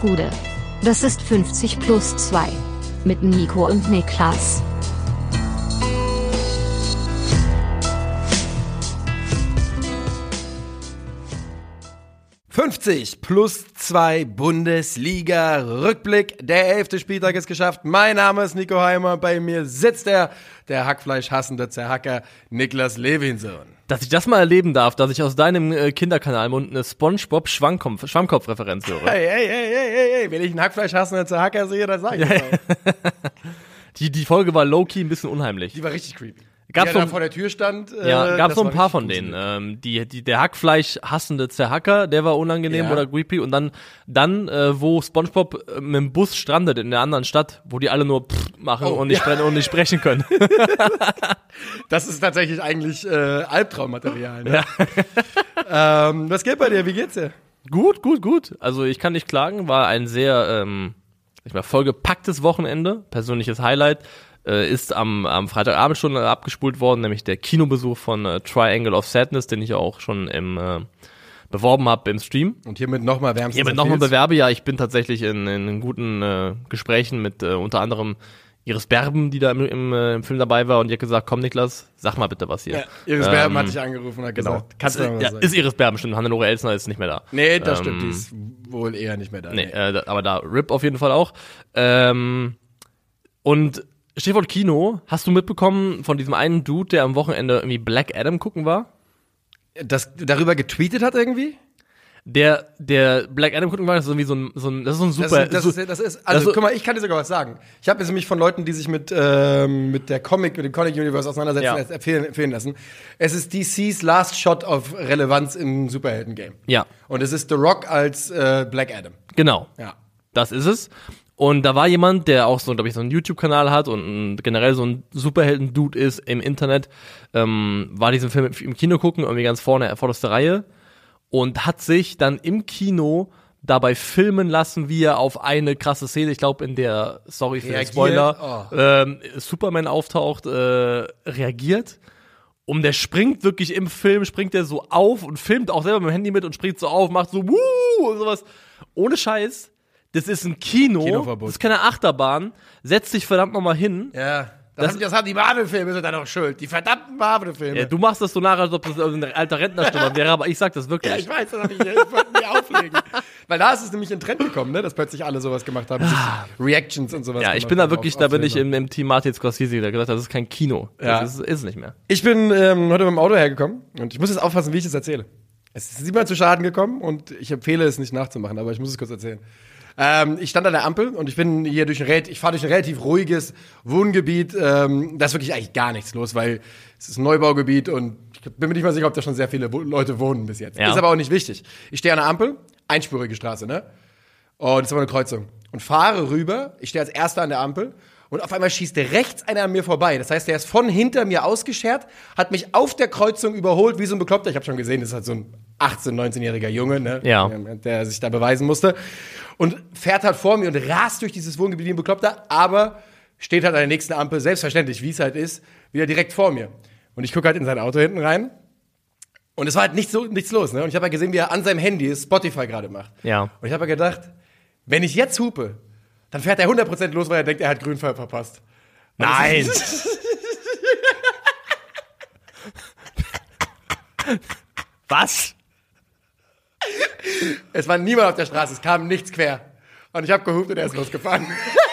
Gude. Das ist 50 plus 2. Mit Nico und Niklas. »50 plus 2 Bundesliga-Rückblick. Der elfte Spieltag ist geschafft. Mein Name ist Nico Heimer. Bei mir sitzt er, der Hackfleisch-hassende Zerhacker Niklas Levinson. Dass ich das mal erleben darf, dass ich aus deinem äh, Kinderkanalmund eine Spongebob Schwammkopf, Schwammkopf-Referenz höre. Hey, hey, hey, hey, hey, hey. Wenn ich einen Hackfleisch-hassenden Zerhacker sehe, dann sag ich das auch. Die, die Folge war low-key ein bisschen unheimlich. Die war richtig creepy. Gab's Wie er so- da vor der Tür stand. Ja, äh, gab's das so ein paar von denen. Ähm, die, die, der Hackfleisch hassende Zerhacker, der war unangenehm Ja. oder creepy. Und dann, dann äh, wo SpongeBob äh, mit dem Bus strandet in der anderen Stadt, wo die alle nur pff machen Oh, und, nicht ja. und nicht sprechen können. Das ist tatsächlich eigentlich äh, Albtraummaterial. Ne? ähm, was geht bei dir? Wie geht's dir? gut, gut, gut. Also ich kann nicht klagen. War ein sehr, ähm, ich mal, vollgepacktes Wochenende. Persönliches Highlight. Äh, ist am, am Freitagabend schon äh, abgespult worden, nämlich der Kinobesuch von äh, Triangle of Sadness, den ich auch schon im, äh, beworben habe im Stream. Und hiermit nochmal wärmstens aber nochmal bewerbe, ja, ich bin tatsächlich in, in guten äh, Gesprächen mit äh, unter anderem Iris Berben, die da im, im, äh, im Film dabei war und die hat gesagt, komm Niklas, sag mal bitte was hier. Ja, Iris Berben Ähm, hat dich angerufen und hat Genau. gesagt, kannst du mal ja, sagen? ist Iris Berben, stimmt. Hannelore Elsner ist nicht mehr da. Nee, das Ähm, stimmt, die ist wohl eher nicht mehr da. Nee, äh, da- aber da RIP auf jeden Fall auch. Ähm, und Stichwort Kino, hast du mitbekommen von diesem einen Dude, der am Wochenende irgendwie Black Adam gucken war? Das darüber getweetet hat irgendwie? Der, der Black Adam gucken war, das ist irgendwie so ein, so ein das ist so ein Das, super, ist, das, so, ist, das ist, also das- guck mal, ich kann dir sogar was sagen. Ich habe es nämlich von Leuten, die sich mit, ähm, mit der Comic, mit dem Comic Universe auseinandersetzen, Ja. empfehlen, empfehlen lassen. Es ist DCs Last Shot of Relevanz im Superhelden-Game. ja, Und es ist The Rock als äh, Black Adam. genau. Ja. Das ist es. Und da war jemand, der auch so, glaube ich, so einen YouTube-Kanal hat und generell so ein Superhelden-Dude ist im Internet, ähm, war diesen Film im Kino gucken, irgendwie ganz vorne, vorderste Reihe und hat sich dann im Kino dabei filmen lassen, wie er auf eine krasse Szene, ich glaube in der, sorry für den Reagiert? Spoiler, Oh. ähm, Superman auftaucht, äh, reagiert. Und der springt wirklich im Film, springt der so auf und filmt auch selber mit dem Handy mit und springt so auf, macht so wuh und sowas. Ohne Scheiß. Das ist ein Kino. Kinoverbot. Das ist keine Achterbahn. Setz dich verdammt nochmal hin. Ja. Das, Das- haben, das haben die Marvel-Filme sind dann auch schuld. Die verdammten Marvel-Filme. Ja, du machst das so nach, als ob das ein alter Rentnerstimme wäre, aber ich sag das wirklich. Ja, ich weiß, das hab ich, ich wollte mir auflegen. Weil da ist es nämlich in Trend gekommen, ne? dass plötzlich alle sowas gemacht haben. sich Reactions und sowas. ja, ich bin da wirklich, auf- da auf bin ich im, im Team Martin Scorsese, der gesagt hat, das ist kein Kino. Ja. Das ist, ist nicht mehr. Ich bin ähm, heute mit dem Auto hergekommen und ich muss jetzt aufpassen, wie ich es erzähle. Es ist niemand zu Schaden gekommen und ich empfehle es nicht nachzumachen, aber ich muss es kurz erzählen. Ähm, ich stand an der Ampel und ich bin hier durch ein, ich fahre durch ein relativ ruhiges Wohngebiet. Ähm, da ist wirklich eigentlich gar nichts los, weil es ist ein Neubaugebiet und ich bin mir nicht mal sicher, ob da schon sehr viele Leute wohnen bis jetzt. Ja. Ist aber auch nicht wichtig. Ich stehe an der Ampel, einspurige Straße, ne? Und es ist aber eine Kreuzung. Und fahre rüber, ich stehe als Erster an der Ampel und auf einmal schießt rechts einer an mir vorbei. Das heißt, der ist von hinter mir ausgeschert, hat mich auf der Kreuzung überholt, wie so ein Bekloppter. Ich habe schon gesehen, das ist halt so ein 18-, 19-jähriger Junge, ne? Ja. der sich da beweisen musste. Und fährt halt vor mir und rast durch dieses Wohngebiet wie ein Bekloppter, aber steht halt an der nächsten Ampel, selbstverständlich, wie es halt ist, wieder direkt vor mir. Und ich gucke halt in sein Auto hinten rein. Und es war halt nicht so, nichts los, ne? Und ich habe halt gesehen, wie er an seinem Handy Spotify gerade macht. Ja. Und ich habe halt gedacht, wenn ich jetzt hupe, dann fährt er 100% los, weil er denkt, er hat Grünpfeil verpasst. Und Nein! Was? Es war niemand auf der Straße, es kam nichts quer. Und ich habe gehupt und er ist losgefahren.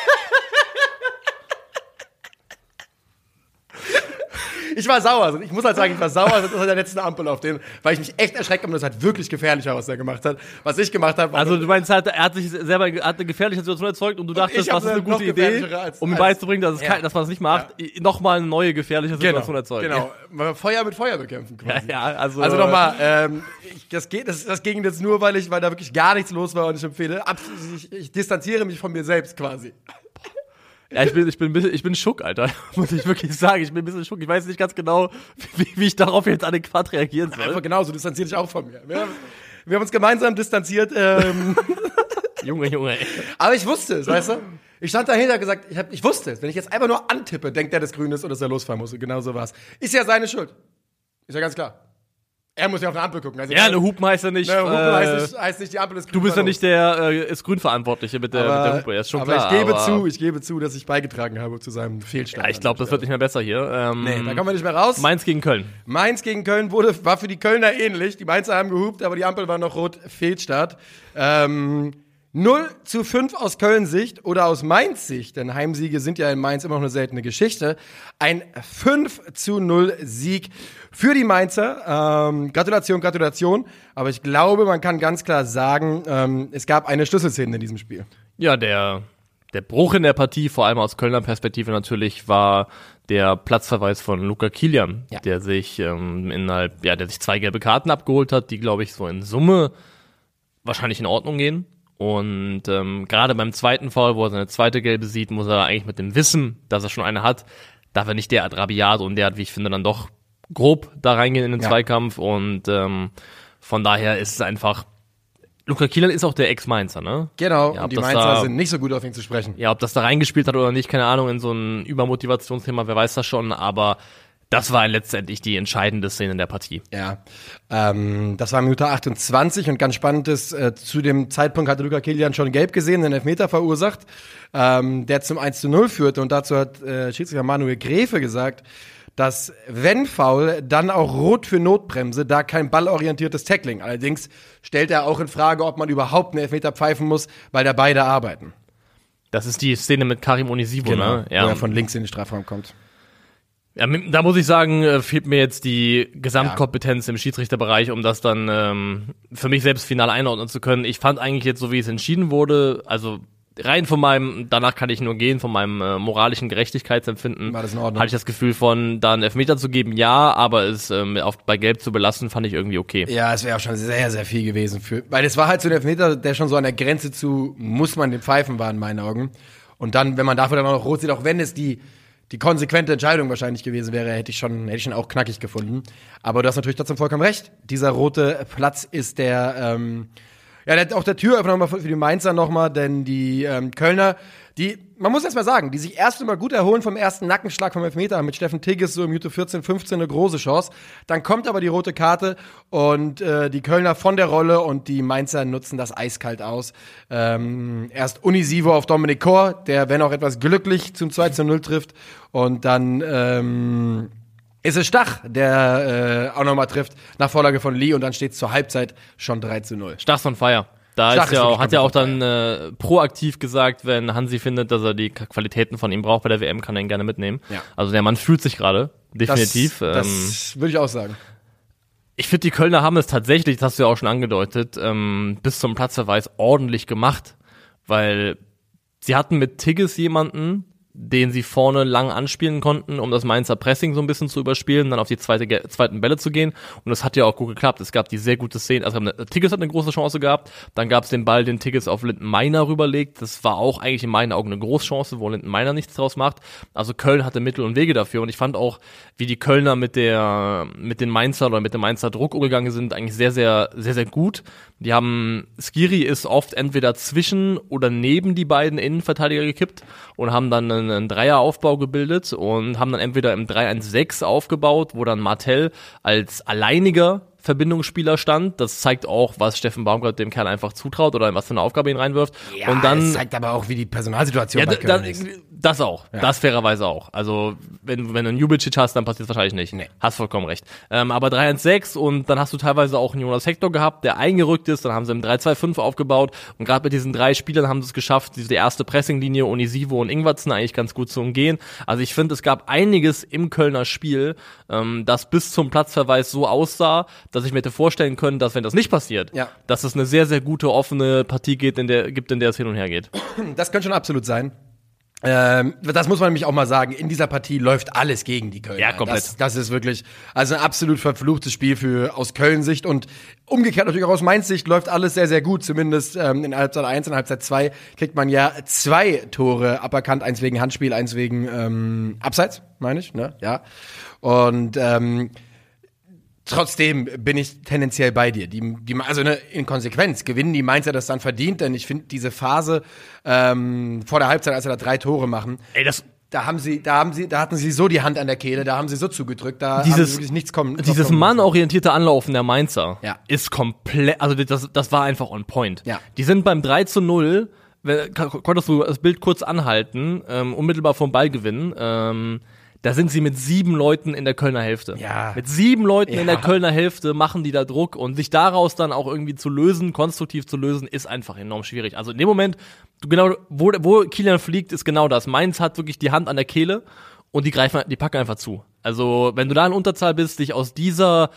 Ich war sauer. Ich muss halt sagen, ich war sauer dass er der letzten Ampel auf den, weil ich mich echt erschreckt habe und das hat wirklich gefährlich war, was er gemacht hat. Was ich gemacht habe, Also du meinst, halt, er hat sich selber er hat eine gefährliche Situation erzeugt und du dachtest, ich hab was ist eine gute Idee, als- um ihm beizubringen, dass, es Ja. dass man es nicht macht, nochmal eine neue gefährliche Situation erzeugt. Genau, Mal Feuer mit Feuer bekämpfen quasi. Ja, ja, also- also nochmal, ähm, ich- das, geht, das, das ging jetzt nur, weil ich, weil da wirklich gar nichts los war und ich empfehle, abs- ich, ich distanziere mich von mir selbst quasi. Ja, ich bin, ich bin, bisschen- ich bin schock, Alter. Muss ich wirklich sagen. Ich bin ein bisschen schock. Ich weiß nicht ganz genau, wie, wie ich darauf jetzt adäquat reagieren soll. Einfach genauso, distanziere dich auch von mir. Wir, haben- wir haben uns gemeinsam distanziert, ähm, Junge, Junge, ey. aber ich wusste es, weißt du? Ich stand dahinter gesagt, ich, hab, ich wusste es. Wenn ich jetzt einfach nur antippe, denkt er, das Grün ist oder dass er losfahren muss. Und genau so war's. Ist ja seine Schuld. Ist ja ganz klar. Er muss ja auf eine Ampel gucken. Also Ja, eine Hupen heißt ja nicht. Ne, Hupen äh, heißt, nicht, heißt nicht, die Ampel ist du bist ja grün, nicht der äh, ist Grünverantwortliche mit der, mit der Hupe. Ist schon aber klar. ich gebe aber, zu, ich gebe zu, dass ich beigetragen habe zu seinem Fehlstand. Ja, ich glaube, das wird nicht mehr besser hier. Ähm, Nee, da kommen wir nicht mehr raus. Mainz gegen Köln. Mainz gegen Köln wurde, war für die Kölner ähnlich. Die Mainzer haben gehupt, aber die Ampel war noch rot. Fehlstart. Ähm, 0 zu 5 aus Kölns Sicht oder aus Mainz Sicht, denn Heimsiege sind ja in Mainz immer noch eine seltene Geschichte. Ein 5 zu 0 Sieg für die Mainzer. Ähm, Gratulation, Gratulation. Aber ich glaube, man kann ganz klar sagen, ähm, es gab eine Schlüsselszene in diesem Spiel. Ja, der, der Bruch in der Partie, vor allem aus Kölner Perspektive natürlich, war der Platzverweis von Luca Kilian, Ja. der sich ähm, innerhalb, ja, der sich zwei gelbe Karten abgeholt hat, die, glaube ich, so in Summe wahrscheinlich in Ordnung gehen. Und ähm, gerade beim zweiten Foul, wo er seine zweite gelbe sieht, muss er eigentlich mit dem Wissen, dass er schon eine hat, darf er nicht derart rabiat und derart, wie ich finde, dann doch grob da reingehen in den Ja. Zweikampf. Und ähm, von daher ist es einfach. Luca Kielan ist auch der Ex-Mainzer, ne? Genau, Ja, und die Mainzer da- sind nicht so gut auf ihn zu sprechen. Ja, ob das da reingespielt hat oder nicht, keine Ahnung, in so ein Übermotivationsthema, wer weiß das schon, aber das war letztendlich die entscheidende Szene in der Partie. Ja, ähm, das war Minute 28 und ganz spannend ist, äh, zu dem Zeitpunkt hatte Luca Kilian schon gelb gesehen, den Elfmeter verursacht, ähm, der zum 1 zu 0 führte und dazu hat äh, Schiedsrichter Manuel Gräfe gesagt, dass wenn Foul, dann auch rot für Notbremse, da kein ballorientiertes Tackling. Allerdings stellt er auch in Frage, ob man überhaupt einen Elfmeter pfeifen muss, weil da beide arbeiten. Das ist die Szene mit Karim Onisivo, ne? Wo er von links in den Strafraum kommt. Ja, da muss ich sagen, äh, fehlt mir jetzt die Gesamtkompetenz im Schiedsrichterbereich, um das dann ähm, für mich selbst final einordnen zu können. Ich fand eigentlich jetzt, so wie es entschieden wurde, also rein von meinem, danach kann ich nur gehen, von meinem äh, moralischen Gerechtigkeitsempfinden, War das in Ordnung? hatte ich das Gefühl von, da einen Elfmeter zu geben, ja, aber es ähm, auf, bei Gelb zu belassen, fand ich irgendwie okay. Ja, es wäre auch schon sehr, sehr viel gewesen für. Weil es war halt so ein Elfmeter, der schon so an der Grenze zu, muss man den pfeifen war in meinen Augen. Und dann, wenn man dafür dann auch noch rot sieht, auch wenn es die, die konsequente Entscheidung wahrscheinlich gewesen wäre, hätte ich schon, hätte ich schon auch knackig gefunden. Aber du hast natürlich trotzdem vollkommen recht. Dieser rote Platz ist der, ähm, ja, der, auch der Türöffner nochmal für die Mainzer nochmal, denn die ähm, Kölner, die, man muss erst mal sagen, die sich erst einmal gut erholen vom ersten Nackenschlag vom Elfmeter mit Steffen Tigges so im Minute 14, 15 eine große Chance. Dann kommt aber die rote Karte und äh, die Kölner von der Rolle und die Mainzer nutzen das eiskalt aus. Ähm, erst Unisivo auf Dominik Kor, der, wenn auch etwas glücklich, zum 2 zu 0 trifft. Und dann ähm, ist es Stach, der äh, auch nochmal trifft, nach Vorlage von Lee und dann steht es zur Halbzeit schon 3 zu 0. Stachs on fire. Da Stach ist ja auch, hat ja auch dann äh, proaktiv gesagt, wenn Hansi findet, dass er die Qualitäten von ihm braucht bei der WM, kann er ihn gerne mitnehmen. Ja. Also der Mann fühlt sich gerade, definitiv. Das, ähm, das würde ich auch sagen. ich finde, die Kölner haben es tatsächlich, das hast du ja auch schon angedeutet, ähm, bis zum Platzverweis ordentlich gemacht, weil sie hatten mit Tigges jemanden, den sie vorne lang anspielen konnten, um das Mainzer Pressing so ein bisschen zu überspielen, dann auf die zweite, zweiten Bälle zu gehen. Und das hat ja auch gut geklappt. Es gab die sehr gute Szene. Also Tigges hat eine große Chance gehabt. Dann gab es den Ball, den Tigges auf Linden Meiner rüberlegt. Das war auch eigentlich in meinen Augen eine Großchance, wo Linden Meiner nichts draus macht. Also Köln hatte Mittel und Wege dafür. Und ich fand auch, wie die Kölner mit der, mit den Mainzer oder mit dem Mainzer Druck umgegangen sind, eigentlich sehr, sehr, sehr, sehr gut. Die haben, Skiri ist oft entweder zwischen oder neben die beiden Innenverteidiger gekippt und haben dann einen, einen Dreieraufbau gebildet und haben dann entweder im 3-1-6 aufgebaut, wo dann Martell als alleiniger Verbindungsspieler stand. Das zeigt auch, was Steffen Baumgart dem Kerl einfach zutraut oder was für eine Aufgabe ihn reinwirft. und dann es zeigt aber auch, wie die Personalsituation ja, bei da, Köln da, ist. Das auch. Das fairerweise auch. Also, wenn, wenn du einen Jubicic hast, dann passiert es wahrscheinlich nicht. Nee. Hast vollkommen recht. Ähm, aber 3-1-6 und dann hast du teilweise auch einen Jonas Hector gehabt, der eingerückt ist. Dann haben sie im 3-2-5 aufgebaut. Und gerade mit diesen drei Spielern haben sie es geschafft, diese erste Pressinglinie, Onisivo und Ingwertsen eigentlich ganz gut zu umgehen. Also ich finde, es gab einiges im Kölner Spiel, ähm, das bis zum Platzverweis so aussah, dass ich mir hätte vorstellen können, dass wenn das nicht passiert, Ja. dass es eine sehr, sehr gute, offene Partie geht, in der, gibt, in der es hin und her geht. Das könnte schon absolut sein. Ähm, das muss man nämlich auch mal sagen. In dieser Partie läuft alles gegen die Kölner. Ja, komplett. Das, das ist wirklich also ein absolut verfluchtes Spiel für aus Köln Sicht und umgekehrt natürlich auch aus Mainz Sicht läuft alles sehr sehr gut. Zumindest ähm, in Halbzeit 1 und Halbzeit 2 kriegt man ja zwei Tore aberkannt, eins wegen Handspiel, eins wegen ähm, Abseits, meine ich, ne? Ja. Und ähm, Trotzdem bin ich tendenziell bei dir. Die, die, also ne, in Konsequenz gewinnen die Mainzer das dann verdient, denn ich finde diese Phase ähm, vor der Halbzeit, als sie da drei Tore machen, Ey, das, da haben sie, da haben sie, da hatten sie so die Hand an der Kehle, da haben sie so zugedrückt, da haben Dieses- sie wirklich nichts kommen. Dieses mannorientierte Anlaufen der Mainzer Ja. ist komplett, also das, das war einfach on point. Ja. Die sind beim 3 zu 0, wenn- kon- konntest du das Bild kurz anhalten, ähm, unmittelbar vom Ball gewinnen. Ähm, da sind sie mit sieben Leuten in der Kölner Hälfte. Ja. Mit sieben Leuten in der Ja. Kölner Hälfte machen die da Druck und sich daraus dann auch irgendwie zu lösen, konstruktiv zu lösen, ist einfach enorm schwierig. Also in dem Moment, du genau, wo, wo Kilian fliegt, ist genau das. Mainz hat wirklich die Hand an der Kehle und die greifen, die packen einfach zu. Also, wenn du da in Unterzahl bist, dich aus dieser,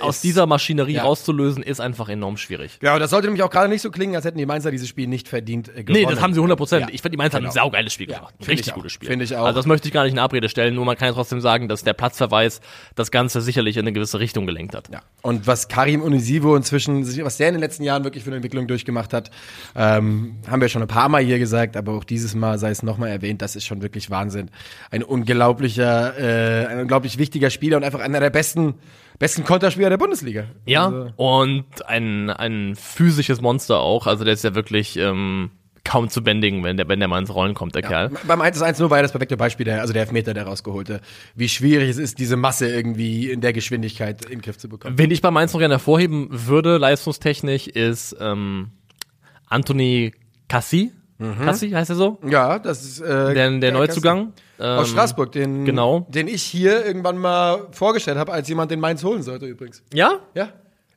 aus dieser Maschinerie Ja. rauszulösen, ist einfach enorm schwierig. Ja, das sollte nämlich auch gerade nicht so klingen, als hätten die Mainzer dieses Spiel nicht verdient äh, gewonnen. Nee, das haben sie 100 Prozent. Ja. Ich finde, die Mainz haben ein Genau. saugeiles Spiel Ja, gemacht. Ein richtig gutes Spiel. Find ich auch. Also das möchte ich gar nicht in Abrede stellen, nur man kann ja trotzdem sagen, dass der Platzverweis das Ganze sicherlich in eine gewisse Richtung gelenkt hat. Ja. Und was Karim Unisivo inzwischen, was der in den letzten Jahren wirklich für eine Entwicklung durchgemacht hat, ähm, haben wir schon ein paar Mal hier gesagt, aber auch dieses Mal sei es nochmal erwähnt, das ist schon wirklich Wahnsinn. Ein unglaublicher, äh, ein unglaublich wichtiger Spieler und einfach einer der besten, besten Konterspieler der Bundesliga. Ja, Also, und ein, ein physisches Monster auch. Also der ist ja wirklich ähm, kaum zu bändigen, wenn der, wenn der mal ins Rollen kommt, der Kerl. beim 1 1 0 war ja das perfekte Beispiel, der, also der Elfmeter, der rausgeholte. Wie schwierig es ist, diese Masse irgendwie in der Geschwindigkeit in den Griff zu bekommen. Wen ich bei Mainz noch gerne hervorheben würde, leistungstechnisch, ist ähm, Anthony Cassi. Cassi heißt er so? Ja, das ist äh, Der, der Neuzugang. Aus Ähm, Straßburg, den, genau. den ich hier irgendwann mal vorgestellt habe, als jemand den Mainz holen sollte übrigens. Ja? Ja,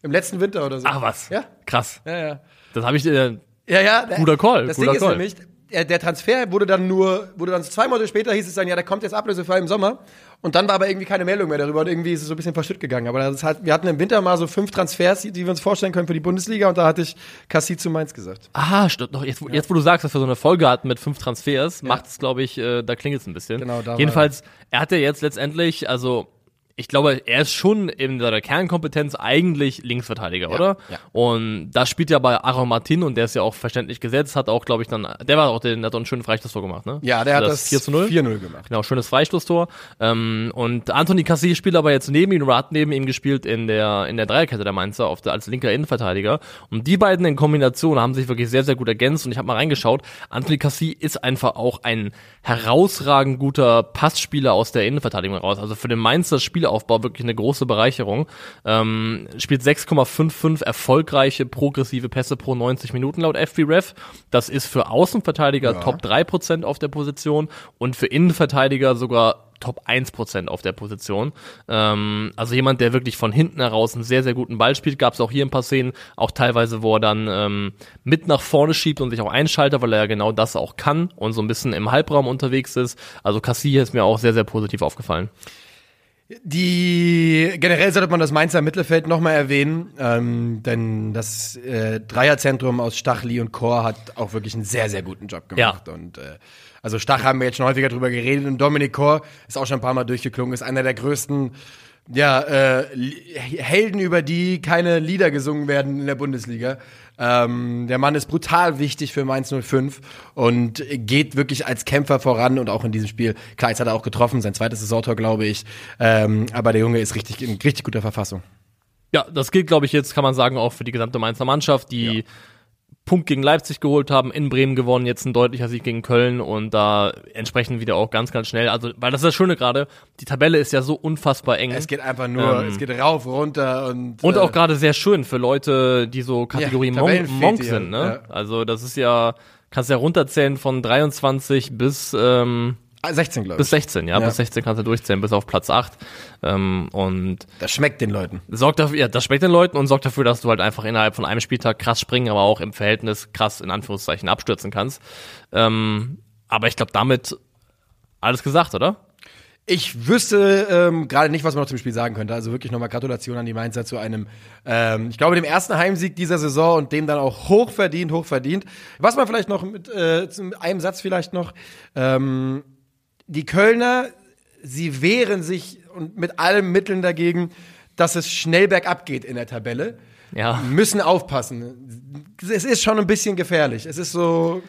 im letzten Winter oder so. Ach was. Ja, Krass. ja, ja. Das habe ich äh, Ja, ja. Guter Call, Das guter Ding ist Call. nämlich, der, der Transfer wurde dann nur, wurde dann zwei Monate später hieß es dann, ja, der kommt jetzt ablösefrei im Sommer. Und dann war aber irgendwie keine Meldung mehr darüber und irgendwie ist es so ein bisschen verschütt gegangen. Aber das hat, wir hatten im Winter mal so fünf Transfers, die wir uns vorstellen können für die Bundesliga und da hatte ich Cassie zu Mainz gesagt. Aha, stimmt noch. Jetzt, wo- jetzt, wo du sagst, dass wir so eine Folge hatten mit fünf Transfers, macht es, glaube ich, äh, da klingelt es ein bisschen. Genau, da war- Jedenfalls, er hatte jetzt letztendlich, also ich glaube, er ist schon in seiner Kernkompetenz eigentlich Linksverteidiger, oder? ja. Und das spielt ja bei Aaron Martin und der ist ja auch verständlich gesetzt, hat auch, glaube ich, dann, der war auch, den, der hat auch einen schönen Freistoßtor gemacht, ne? Ja, der hat das das 4 zu 0. 4-0 gemacht. Genau, schönes Freistoßtor. Ähm, und Anthony Cassi spielt aber jetzt neben ihm, oder hat neben ihm gespielt in der, in der Dreierkette der Mainzer auf der, als linker Innenverteidiger. Und die beiden in Kombination haben sich wirklich sehr, sehr gut ergänzt. Und ich habe mal reingeschaut. Anthony Cassi ist einfach auch ein herausragend guter Passspieler aus der Innenverteidigung raus. Also für den Mainzer Spielaufbau wirklich eine große Bereicherung. Ähm, spielt 6,55 erfolgreiche progressive Pässe pro 90 Minuten laut FBref. Das ist für Außenverteidiger Top 3% auf der Position und für Innenverteidiger sogar Top 1% auf der Position. Ähm, also jemand, der wirklich von hinten heraus einen sehr, sehr guten Ball spielt. Gab es auch hier ein paar Szenen, auch teilweise, wo er dann ähm, mit nach vorne schiebt und sich auch einschaltet, weil er ja genau das auch kann und so ein bisschen im Halbraum unterwegs ist. Also Cassie ist mir auch sehr, sehr positiv aufgefallen. Die generell sollte man das Mainzer Mittelfeld nochmal erwähnen, ähm, denn das äh, Dreierzentrum aus Stachli und Chor hat auch wirklich einen sehr, sehr guten Job gemacht. Ja. Und äh, also Stach haben wir jetzt schon häufiger drüber geredet und Dominik Chor ist auch schon ein paar Mal durchgeklungen, ist einer der größten ja, äh, Helden, über die keine Lieder gesungen werden in der Bundesliga. Ähm, der Mann ist brutal wichtig für Mainz 05 und geht wirklich als Kämpfer voran und auch in diesem Spiel. Klar, jetzt hat er auch getroffen, sein zweites Saisontor, glaube ich. Ähm, aber der Junge ist richtig in richtig guter Verfassung. Ja, das gilt, glaube ich, jetzt kann man sagen, auch für die gesamte Mainzer Mannschaft, die Punkt gegen Leipzig geholt haben, in Bremen gewonnen, jetzt ein deutlicher Sieg gegen Köln und da entsprechend wieder auch ganz, ganz schnell. Also, weil das ist das Schöne gerade, die Tabelle ist ja so unfassbar eng. Es geht einfach nur, Ähm. es geht rauf, runter und Und äh, auch gerade sehr schön für Leute, die so Kategorie Ja, Monk, Monk sind, ne? Ja. Also das ist ja, kannst ja runterzählen von 23 bis, ähm, 16, glaube bis ich. 16, ja, Ja. bis 16 kannst du durchzählen, bis auf Platz 8. Ähm, und Das schmeckt den Leuten. sorgt dafür, ja, das schmeckt den Leuten und sorgt dafür, dass du halt einfach innerhalb von einem Spieltag krass springen, aber auch im Verhältnis krass in Anführungszeichen abstürzen kannst. Ähm, aber ich glaube, damit alles gesagt, oder? Ich wüsste ähm, gerade nicht, was man noch zum Spiel sagen könnte. Also wirklich nochmal Gratulation an die Mainzer zu einem, ähm, ich glaube, dem ersten Heimsieg dieser Saison und dem dann auch hochverdient, hochverdient. Was man vielleicht noch mit äh, einem Satz vielleicht noch, ähm, die Kölner, sie wehren sich und mit allen Mitteln dagegen, dass es schnell bergab geht in der Tabelle. Ja. Müssen aufpassen. Es ist schon ein bisschen gefährlich. Es ist so,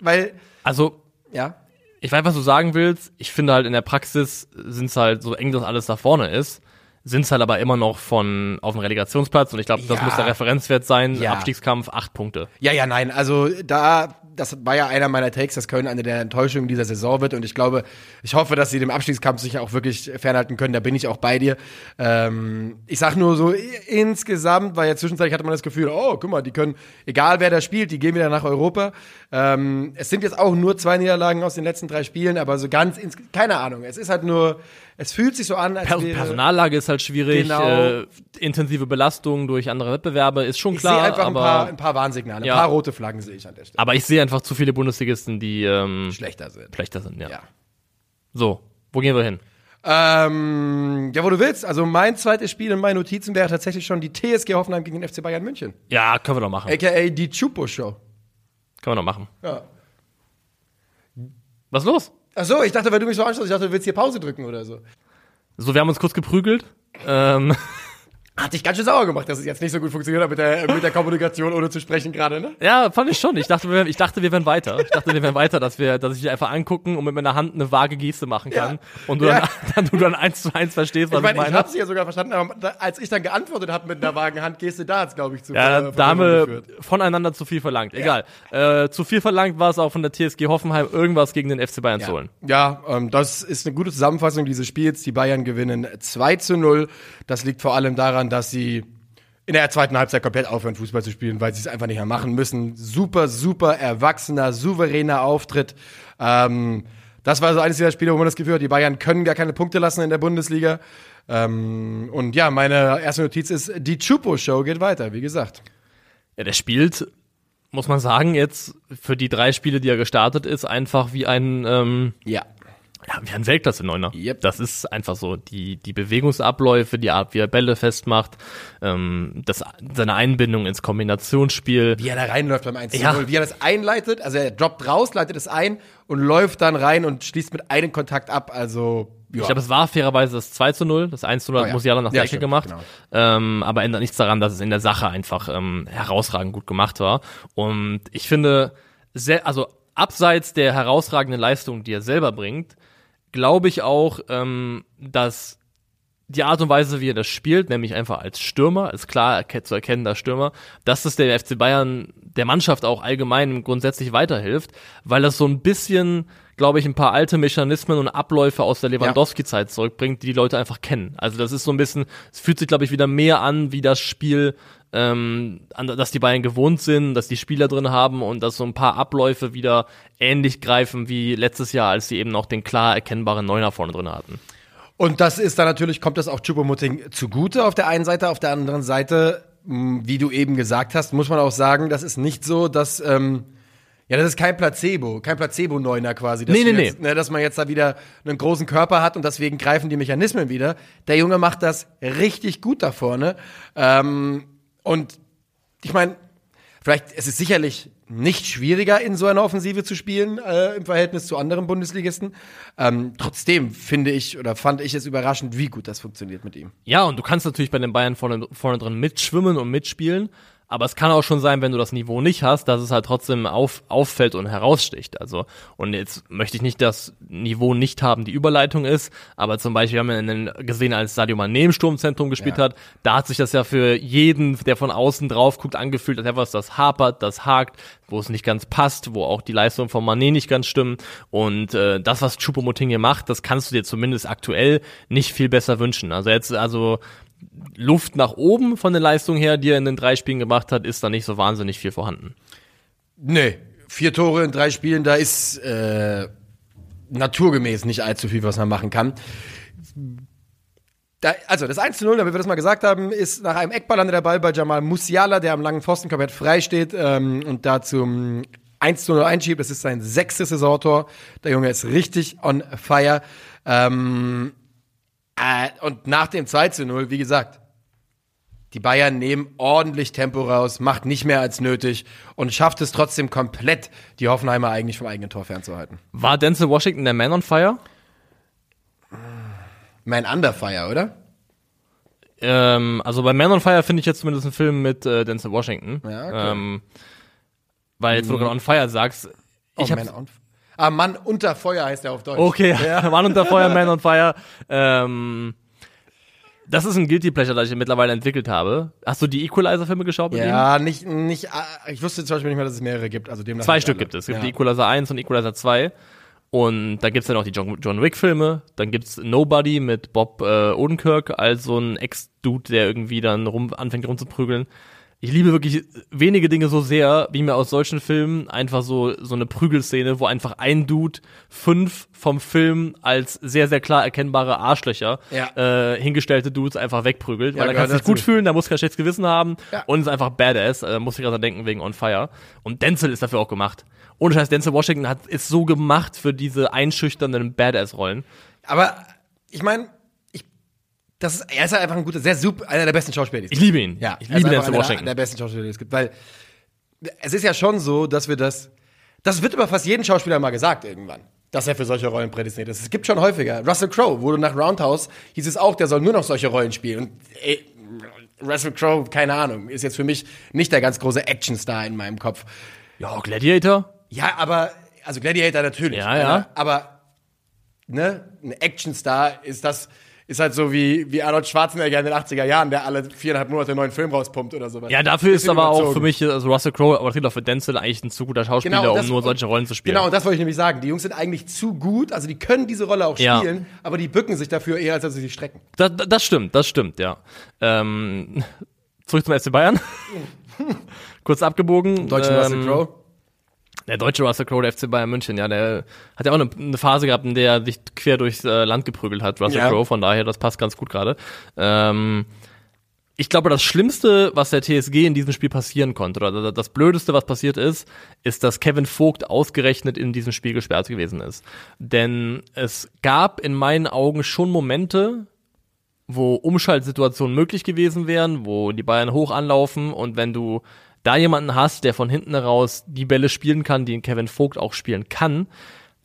weil, Also, ja, ich weiß, was du sagen willst. Ich finde halt in der Praxis sind es halt so eng, dass alles da vorne ist. Sind es halt aber immer noch von auf dem Relegationsplatz und ich glaube, das Ja. muss der Referenzwert sein. Ja. Abstiegskampf, acht Punkte. Ja, ja, nein. Also da, das war ja einer meiner Takes, dass Köln eine der Enttäuschungen dieser Saison wird. Und ich glaube, ich hoffe, dass sie dem Abstiegskampf sich auch wirklich fernhalten können. Da bin ich auch bei dir. Ähm, ich sag nur so insgesamt, weil ja zwischenzeitlich hatte man das Gefühl, oh, guck mal, die können, egal wer da spielt, die gehen wieder nach Europa. Ähm, es sind jetzt auch nur zwei Niederlagen aus den letzten drei Spielen, aber so ganz, ins, keine Ahnung. Es ist halt nur, es fühlt sich so an, als Per wäre, Personallage ist halt schwierig, Genau. äh, intensive Belastung durch andere Wettbewerbe ist schon ich sehe klar, einfach ein aber, paar, ein paar Warnsignale, Ja. ein paar rote Flaggen sehe ich an der Stelle. aber ich sehe einfach zu viele Bundesligisten, die ähm, Schlechter sind. schlechter sind, ja. Ja. So, wo gehen wir hin? Ähm, ja, wo du willst. Also mein zweites Spiel in meinen Notizen wäre tatsächlich schon die TSG Hoffenheim gegen den FC Bayern München. Ja, können wir doch machen. AKA die Chupo Show. Können wir doch machen. Ja. Was ist los? Ach so, ich dachte, weil du mich so anschaust, ich dachte, du willst hier Pause drücken oder so. So, wir haben uns kurz geprügelt. Ähm, Hat dich ganz schön sauer gemacht, dass es jetzt nicht so gut funktioniert hat mit der, mit der Kommunikation, ohne zu sprechen gerade, ne? ja, fand ich schon. Ich dachte, wir, ich dachte, wir wären weiter. Ich dachte, wir wären weiter, dass wir, dass ich dich einfach angucken und mit meiner Hand eine vage Geste machen kann. Ja. Und du, Ja. dann, dann, du dann eins zu eins verstehst, was Ich meine, ich meine. habe sie ja sogar verstanden, aber da, als ich dann geantwortet habe mit einer vagen Handgeste, da hat's, glaube ich, zu Ja, Ver- da haben wir voneinander zu viel verlangt. Egal. Äh, zu viel verlangt war es auch von der TSG Hoffenheim, irgendwas gegen den FC Bayern zu holen. Ja, ähm, das ist eine gute Zusammenfassung dieses Spiels. Die Bayern gewinnen 2 zu 0. Das liegt vor allem daran, dass sie in der zweiten Halbzeit komplett aufhören, Fußball zu spielen, weil sie es einfach nicht mehr machen müssen. Super, super erwachsener, souveräner Auftritt. Ähm, das war so eines dieser Spiele, wo man das Gefühl hat, die Bayern können gar keine Punkte lassen in der Bundesliga. Ähm, und ja, meine erste Notiz ist, die Chupo-Show geht weiter, wie gesagt. Ja, der spielt, muss man sagen, jetzt für die drei Spiele, die er gestartet ist, einfach wie ein, ähm, Ja. Ja, wie ein Weltklasse-Neuner. Yep. Das ist einfach so. Die, die Bewegungsabläufe, die Art, wie er Bälle festmacht, ähm, das, seine Einbindung ins Kombinationsspiel. wie er da reinläuft beim 1 Ja. Wie er das einleitet, also er droppt raus, leitet es ein und läuft dann rein und schließt mit einem Kontakt ab. Also, ja. Ich glaube, es war fairerweise das 2 zu 0. Das 1 zu 0 Oh hat ja. Musiala nach der Ja, Ecke stimmt, gemacht. genau. Ähm, aber ändert nichts daran, dass es in der Sache einfach ähm, herausragend gut gemacht war. Und ich finde, sehr, also abseits der herausragenden Leistung, die er selber bringt, glaube ich auch, ähm, dass die Art und Weise, wie er das spielt, nämlich einfach als Stürmer, als klar zu erkennender Stürmer, dass das der FC Bayern der Mannschaft auch allgemein grundsätzlich weiterhilft, weil das so ein bisschen, glaube ich, ein paar alte Mechanismen und Abläufe aus der Lewandowski-Zeit zurückbringt, die die Leute einfach kennen. Also das ist so ein bisschen, es fühlt sich, glaube ich, wieder mehr an, wie das Spiel, ähm, dass die Bayern gewohnt sind, dass die Spieler drin haben und dass so ein paar Abläufe wieder ähnlich greifen wie letztes Jahr, als sie eben noch den klar erkennbaren Neuner vorne drin hatten. Und das ist dann natürlich, kommt das auch Choupo-Moting zugute auf der einen Seite, auf der anderen Seite, mh, wie du eben gesagt hast, muss man auch sagen, das ist nicht so, dass, ähm, ja, das ist kein Placebo, kein Placebo-Neuner quasi. Dass Nee, nee, jetzt, Ne, dass man jetzt da wieder einen großen Körper hat und deswegen greifen die Mechanismen wieder. Der Junge macht das richtig gut da vorne. Ähm, und ich meine, vielleicht es ist sicherlich nicht schwieriger in so einer Offensive zu spielen äh, im Verhältnis zu anderen Bundesligisten. Ähm, trotzdem finde ich oder fand ich es überraschend, wie gut das funktioniert mit ihm. Ja, und du kannst natürlich bei den Bayern vorne, vorne drin mitschwimmen und mitspielen. Aber es kann auch schon sein, wenn du das Niveau nicht hast, dass es halt trotzdem auf, auffällt und heraussticht. Also, und jetzt möchte ich nicht das Niveau nicht haben, die Überleitung ist, aber zum Beispiel haben wir einen gesehen, als Sadio Mané im Sturmzentrum gespielt Ja. hat, da hat sich das ja für jeden, der von außen drauf guckt, angefühlt, als etwas, das hapert, das hakt, wo es nicht ganz passt, wo auch die Leistung von Mané nicht ganz stimmen. Und äh, das, was Choupo-Moting hier macht, das kannst du dir zumindest aktuell nicht viel besser wünschen. Also jetzt, also Luft nach oben von der Leistung her, die er in den drei Spielen gemacht hat, ist da nicht so wahnsinnig viel vorhanden. Nee, vier Tore in drei Spielen, da ist äh, naturgemäß nicht allzu viel, was man machen kann. Da, also das 1 zu 0, damit wir das mal gesagt haben, ist nach einem Eckball landet der Ball bei Jamal Musiala, der am langen Pfosten komplett frei steht ähm, und da zum 1 zu 0 einschiebt. Das ist sein sechstes Saisontor. Der Junge ist richtig on fire. Ähm, äh, und nach dem 2 zu 0, wie gesagt, die Bayern nehmen ordentlich Tempo raus, macht nicht mehr als nötig und schafft es trotzdem komplett, die Hoffenheimer eigentlich vom eigenen Tor fernzuhalten. War Denzel Washington der Man on Fire? Mein Underfire, oder? Ähm, also bei Man on Fire finde ich jetzt zumindest einen Film mit äh, Denzel Washington. Ja, okay. ähm, weil jetzt, wo du gerade on Fire sagst, Oh, ich Man on Ah, Mann unter Feuer heißt er auf Deutsch. Okay, Mann unter Feuer, Man on Fire. Ähm, Das ist ein Guilty Pleasure, das ich mittlerweile entwickelt habe. Hast du die Equalizer-Filme geschaut mit ihm? Ja, nicht, nicht, ah, ich wusste zum Beispiel nicht mehr, dass es mehrere gibt. Also demnach Zwei Stück alle. gibt es. Es gibt ja. die Equalizer 1 und Equalizer 2. Und da gibt's dann auch die John, John Wick-Filme. Dann gibt's Nobody mit Bob äh, Odenkirk als so ein Ex-Dude, der irgendwie dann rum, anfängt rumzuprügeln. Ich liebe wirklich wenige Dinge so sehr, wie mir aus solchen Filmen einfach so, so eine Prügelszene, wo einfach ein Dude fünf vom Film als sehr, sehr klar erkennbare Arschlöcher Ja. äh, hingestellte Dudes einfach wegprügelt. Ja, weil er gehört kann sich dazu. gut fühlen, da muss kein schlechtes Gewissen haben Ja. und ist einfach badass. Äh, muss ich gerade denken wegen On Fire. Und Denzel ist dafür auch gemacht. Ohne Scheiß, Denzel Washington hat, ist so gemacht für diese einschüchternden Badass-Rollen. Aber ich meine, das ist, er ist halt einfach ein guter, sehr super, einer der besten Schauspieler. die es Ich liebe ihn. Ja, ich liebe Denzel einer Washington. Der besten Schauspieler, die es gibt, weil es ist ja schon so, dass wir das, das wird über fast jeden Schauspieler mal gesagt irgendwann, dass er für solche Rollen prädestiniert ist. Es gibt schon häufiger. Russell Crowe wurde nach Roundhouse, hieß es auch, der soll nur noch solche Rollen spielen. Und ey, Russell Crowe, keine Ahnung, ist jetzt für mich nicht der ganz große Actionstar in meinem Kopf. Ja, Gladiator. Ja, aber, also Gladiator natürlich. Ja, ja. ne? Aber, ne, ein Actionstar ist das, ist halt so wie, wie Arnold Schwarzenegger in den 80er Jahren, der alle viereinhalb Monate einen neuen Film rauspumpt oder sowas. Ja, dafür ist aber auch überzogen. für mich, also Russell Crowe, aber auch für Denzel eigentlich ein zu guter Schauspieler, Genau, um das- nur solche Rollen zu spielen. Genau, und das wollte ich nämlich sagen. Die Jungs sind eigentlich zu gut, also die können diese Rolle auch Ja. spielen, aber die bücken sich dafür eher, als dass sie sich strecken. Das, das stimmt, das stimmt, ja. Ähm, zurück zum FC Bayern. Kurz abgebogen. Deutschen ähm, Russell Crowe. Der deutsche Russell Crowe, der FC Bayern München, ja, der hat ja auch eine, eine Phase gehabt, in der er sich quer durchs äh, Land geprügelt hat, Russell Ja. Crowe, von daher, das passt ganz gut gerade. Ähm, ich glaube, das Schlimmste, was der TSG in diesem Spiel passieren konnte, oder das Blödeste, was passiert ist, ist, dass Kevin Vogt ausgerechnet in diesem Spiel gesperrt gewesen ist. Denn es gab in meinen Augen schon Momente, wo Umschaltsituationen möglich gewesen wären, wo die Bayern hoch anlaufen und wenn du da jemanden hast, der von hinten heraus die Bälle spielen kann, die Kevin Vogt auch spielen kann,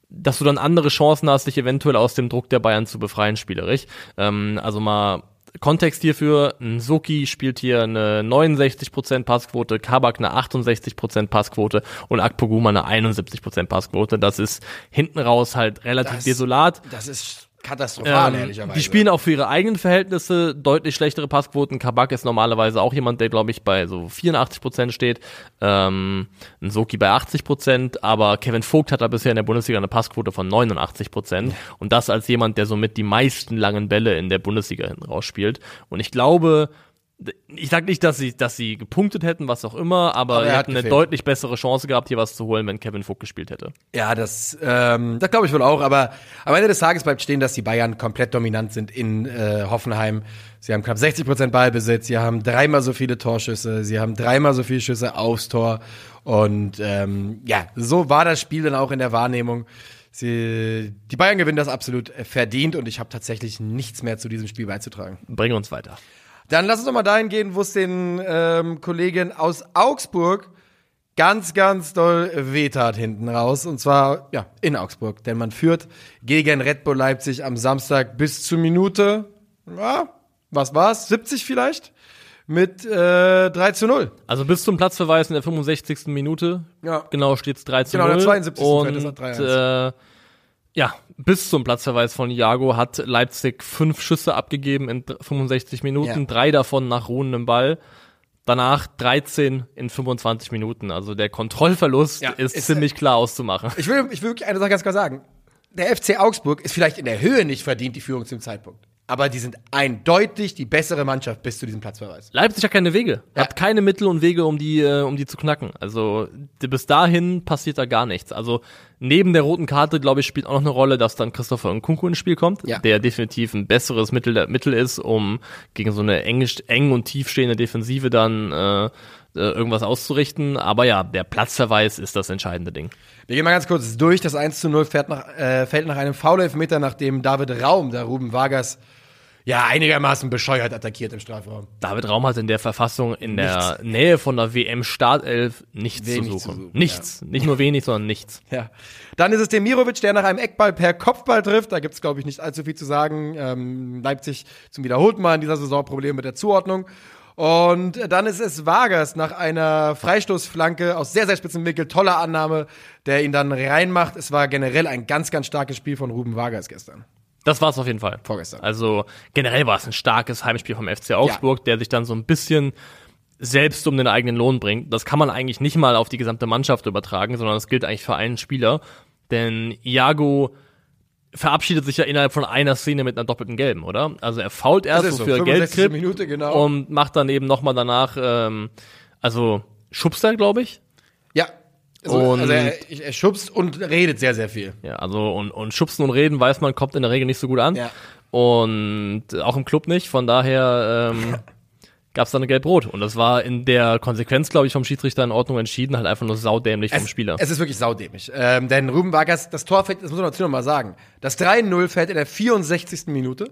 dass du dann andere Chancen hast, dich eventuell aus dem Druck der Bayern zu befreien, spielerisch. Ähm, also mal Kontext hierfür, Soki spielt hier eine 69% Passquote, Kabak eine 68% Passquote und Akpoguma eine 71% Passquote. Das ist hinten raus halt relativ Das- desolat. Das ist katastrophal, Ähm, ehrlicherweise. die spielen auch für ihre eigenen Verhältnisse deutlich schlechtere Passquoten. Kabak ist normalerweise auch jemand, der, glaube ich, bei so 84% steht. Ähm, ein Soki bei 80%, aber Kevin Vogt hat da bisher in der Bundesliga eine Passquote von 89%. Und das als jemand, der somit die meisten langen Bälle in der Bundesliga hinten rausspielt. Und ich glaube, ich sag nicht, dass sie, dass sie gepunktet hätten, was auch immer, aber, Aber er hätten eine deutlich bessere Chance gehabt, hier was zu holen, wenn Kevin Vogt gespielt hätte. Ja, das, ähm, das glaube ich wohl auch. Aber am Ende des Tages bleibt stehen, dass die Bayern komplett dominant sind in äh, Hoffenheim. Sie haben knapp 60 Prozent Ballbesitz. Sie haben dreimal so viele Torschüsse. Sie haben dreimal so viele Schüsse aufs Tor. Und ähm, ja, so war das Spiel dann auch in der Wahrnehmung. Sie, die Bayern gewinnen das absolut äh, verdient und ich habe tatsächlich nichts mehr zu diesem Spiel beizutragen. Bring uns weiter. Dann lass uns doch mal dahin gehen, wo es den ähm, Kollegen aus Augsburg ganz, ganz doll wehtat hinten raus. Und zwar, ja, in Augsburg. Denn man führt gegen Red Bull Leipzig am Samstag bis zur Minute, ja, was war's? 70 vielleicht? Mit äh, 3 zu 0. Also bis zum Platzverweis in der 65. Minute. Ja. Genau steht's 3 zu Genau, 0. der 72. Und fällt es nach 3-1. äh, ja, bis zum Platzverweis von Iago hat Leipzig fünf Schüsse abgegeben in 65 Minuten, Ja. drei davon nach ruhendem Ball. Danach 13 in 25 Minuten. Also der Kontrollverlust Ja, ist, ist, ziemlich klar auszumachen. Ich will, ich will wirklich eine Sache ganz klar sagen. Der FC Augsburg ist vielleicht in der Höhe nicht verdient, die Führung zum Zeitpunkt. Aber die sind eindeutig die bessere Mannschaft bis zu diesem Platzverweis. Leipzig hat keine Wege, Ja. hat keine Mittel und Wege, um die, äh, um die zu knacken. Also bis dahin passiert da gar nichts. Also neben der roten Karte, glaube ich, spielt auch noch eine Rolle, dass dann Christopher Nkunku ins Spiel kommt, Ja. der definitiv ein besseres Mittel, Mittel ist, um gegen so eine eng, eng und tiefstehende Defensive dann äh, äh, irgendwas auszurichten. Aber ja, der Platzverweis ist das entscheidende Ding. Wir gehen mal ganz kurz durch. Das 1 zu 0 fährt nach, äh, fällt nach einem Foul-Elfmeter, nachdem David Raum, der Ruben Vargas, ja, einigermaßen bescheuert attackiert im Strafraum. David Raum hat in der Verfassung in der Nähe von der WM-Startelf nichts Wenig zu zu suchen. suchen, nichts. Nicht nur wenig, sondern nichts. Ja. Dann ist es Demirovic, der nach einem Eckball per Kopfball trifft. Da gibt's glaube ich, nicht allzu viel zu sagen. Ähm, Leipzig zum wiederholten Mal in dieser Saison Probleme mit der Zuordnung. Und dann ist es Vargas nach einer Freistoßflanke aus sehr, sehr spitzen Winkel, toller Annahme, der ihn dann reinmacht. Es war generell ein ganz, ganz starkes Spiel von Ruben Vargas gestern. Das war es auf jeden Fall. Vorgestern. Also generell war es ein starkes Heimspiel vom FC Augsburg, der sich dann so ein bisschen selbst um den eigenen Lohn bringt. Das kann man eigentlich nicht mal auf die gesamte Mannschaft übertragen, sondern das gilt eigentlich für einen Spieler. Denn Iago verabschiedet sich ja innerhalb von einer Szene mit einer doppelten Gelben, oder? Also er fault erst, so, wofür 65. Geld kriegt Minute, genau. und macht dann eben nochmal danach, ähm, also schubst er, glaube ich. Ja. Also, Und- also er, er schubst und redet sehr, sehr viel. Ja, also und, und schubsen und reden, weiß man, kommt in der Regel nicht so gut an. Ja. Und auch im Club nicht. Von daher ähm, gab es dann eine Gelb-Rot. Und das war in der Konsequenz, glaube ich, vom Schiedsrichter in Ordnung entschieden, halt einfach nur saudämlich vom Spieler. Es ist wirklich saudämlich. Ähm, denn Ruben Vargas, das Tor fällt, das muss man dazu noch mal sagen. Das 3-0 fällt in der 64. Minute.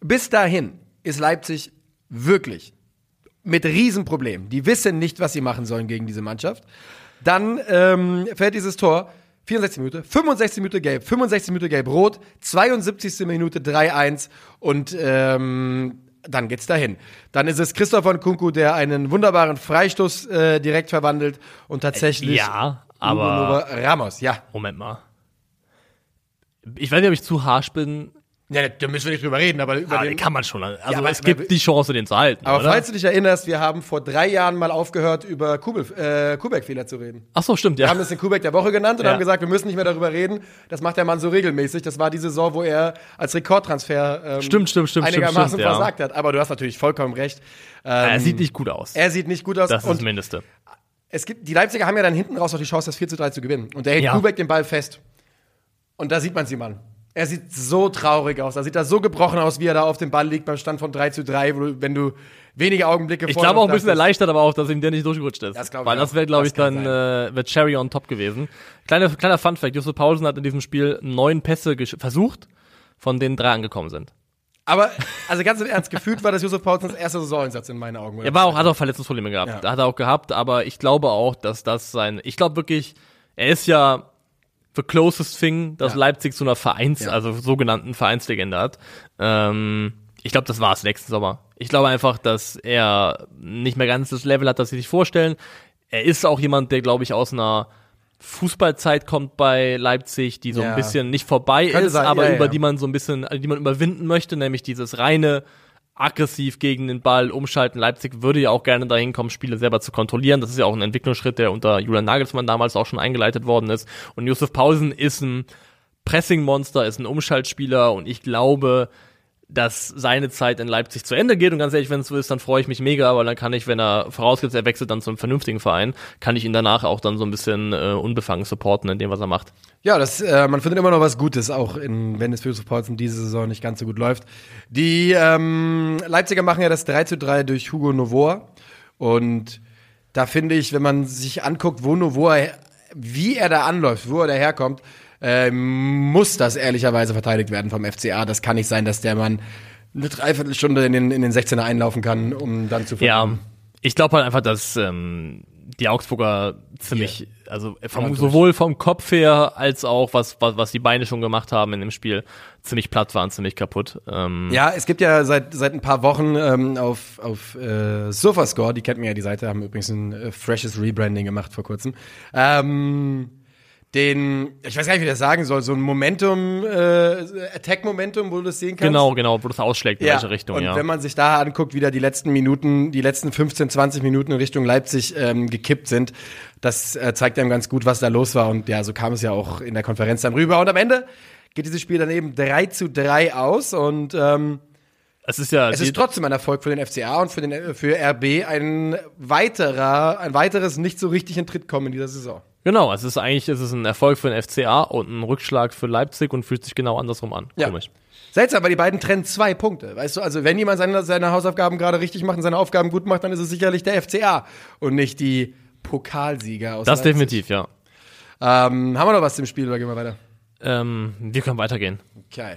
Bis dahin ist Leipzig wirklich mit Riesenproblemen. Die wissen nicht, was sie machen sollen gegen diese Mannschaft. Dann ähm, fällt dieses Tor. 64 Minute, 65 Minute gelb, 65 Minute gelb-rot, 72. Minute 3-1 und ähm, dann geht's dahin. Dann ist es Christopher Nkunku, der einen wunderbaren Freistoß äh, direkt verwandelt und tatsächlich ja, aber Ramos, ja. Moment mal. Ich weiß nicht, ob ich zu harsch bin. Ja, da müssen wir nicht drüber reden, aber über Aber den, kann man schon. Also aber- es gibt die Chance, den zu halten, aber oder? falls du dich erinnerst, wir haben vor drei Jahren mal aufgehört, über Kubel, äh, Kubek-Fehler zu reden. Ach so, stimmt, Wir ja. haben das den Kubek der Woche genannt und Ja. haben gesagt, wir müssen nicht mehr darüber reden. Das macht der Mann so regelmäßig. Das war die Saison, wo er als Rekordtransfer ähm, Stimmt, stimmt, stimmt, einigermaßen stimmt, ja. versagt hat. Aber du hast natürlich vollkommen recht. Ähm, er sieht nicht gut aus. er sieht nicht gut aus. Das ist das Mindeste. es gibt, die Leipziger haben ja dann hinten raus noch die Chance, das 4 zu 3 zu gewinnen. Und der hält Ja. Kubek den Ball fest. Und da sieht man sie, Mann. Er sieht so traurig aus. Da sieht er so gebrochen aus, wie er da auf dem Ball liegt beim Stand von 3 zu 3, wo du, wenn du wenige Augenblicke Ich glaube auch ein bisschen erleichtert, aber auch, dass ihm der nicht durchgerutscht ist. Das Weil das wäre, glaube ich, dann äh, wär Cherry on top gewesen. Kleiner, kleiner Funfact, Jusuf Paulsen hat in diesem Spiel neun Pässe versucht, von denen drei angekommen sind. Aber, also ganz im Ernst, gefühlt war das Josef Paulsens erster Saisoneinsatz in meinen Augen. Er war auch, hat auch Verletzungsprobleme gehabt. Ja. Hat er auch gehabt, aber ich glaube auch, dass das sein, ich glaube wirklich, er ist ja the closest thing, dass Ja. Leipzig zu einer Vereins, Ja. also sogenannten Vereinslegende hat. Ähm, ich glaube, das war es nächsten Sommer. Ich glaube einfach, dass er nicht mehr ganz das Level hat, das sie sich vorstellen. Er ist auch jemand, der, glaube ich, aus einer Fußballzeit kommt bei Leipzig, die so Ja. ein bisschen nicht vorbei Könnte ist, sein, aber über die man so ein bisschen, die man überwinden möchte, nämlich dieses reine aggressiv gegen den Ball umschalten. Leipzig würde ja auch gerne dahin kommen, Spiele selber zu kontrollieren. Das ist ja auch ein Entwicklungsschritt, der unter Julian Nagelsmann damals auch schon eingeleitet worden ist. Und Josef Pausen ist ein Pressing-Monster, ist ein Umschaltspieler und ich glaube, dass seine Zeit in Leipzig zu Ende geht. Und ganz ehrlich, wenn es so ist, dann freue ich mich mega, weil dann kann ich, wenn er vorausgesetzt, er wechselt dann zum vernünftigen Verein, kann ich ihn danach auch dann so ein bisschen äh, unbefangen supporten in dem, was er macht. Ja, das, äh, man findet immer noch was Gutes, auch in, wenn es für Josef Paulsen diese Saison nicht ganz so gut läuft. Die ähm, Leipziger machen ja das 3 zu 3 durch Hugo Novoa. Und da finde ich, wenn man sich anguckt, wo Novoa, wie er da anläuft, wo er daherkommt, äh, muss das ehrlicherweise verteidigt werden vom FCA. Das kann nicht sein, dass der Mann eine Dreiviertelstunde in den, in den 16er einlaufen kann, um dann zu Ja, ich glaube halt einfach, dass ähm, die Augsburger ziemlich, also vom, sowohl vom Kopf her als auch was, was, was die Beine schon gemacht haben in dem Spiel, ziemlich platt waren, ziemlich kaputt. Ähm, Ja, es gibt ja seit, seit ein paar Wochen ähm, auf, auf äh, Sofascore, die kennt man ja die Seite, haben übrigens ein äh, freshes Rebranding gemacht vor kurzem. Ähm, den, ich weiß gar nicht, wie ich das sagen soll, so ein Momentum, äh, Attack-Momentum, wo du das sehen kannst. Genau, genau, wo das ausschlägt, in Ja, welche Richtung, und ja. wenn man sich da anguckt, wie da die letzten Minuten, die letzten 15, 20 Minuten in Richtung Leipzig ähm, gekippt sind, das äh, zeigt einem ganz gut, was da los war. Und ja, so kam es ja auch in der Konferenz dann rüber. Und am Ende geht dieses Spiel dann eben 3 zu 3 aus und ähm, es ist ja, es ist trotzdem ein Erfolg für den FCA und für, den, für RB ein weiterer, ein weiteres nicht so richtig in Tritt kommen in dieser Saison. Genau, es ist eigentlich, es ist ein Erfolg für den FCA und ein Rückschlag für Leipzig und fühlt sich genau andersrum an. Ja. Komisch. Seltsam, weil die beiden trennen zwei Punkte. Weißt du, also wenn jemand seine, seine Hausaufgaben gerade richtig macht und seine Aufgaben gut macht, dann ist es sicherlich der FCA und nicht die Pokalsieger aus Das Leipzig. definitiv, ja. Ähm, haben wir noch was zum Spiel oder gehen wir weiter? Ähm, wir können weitergehen. Okay.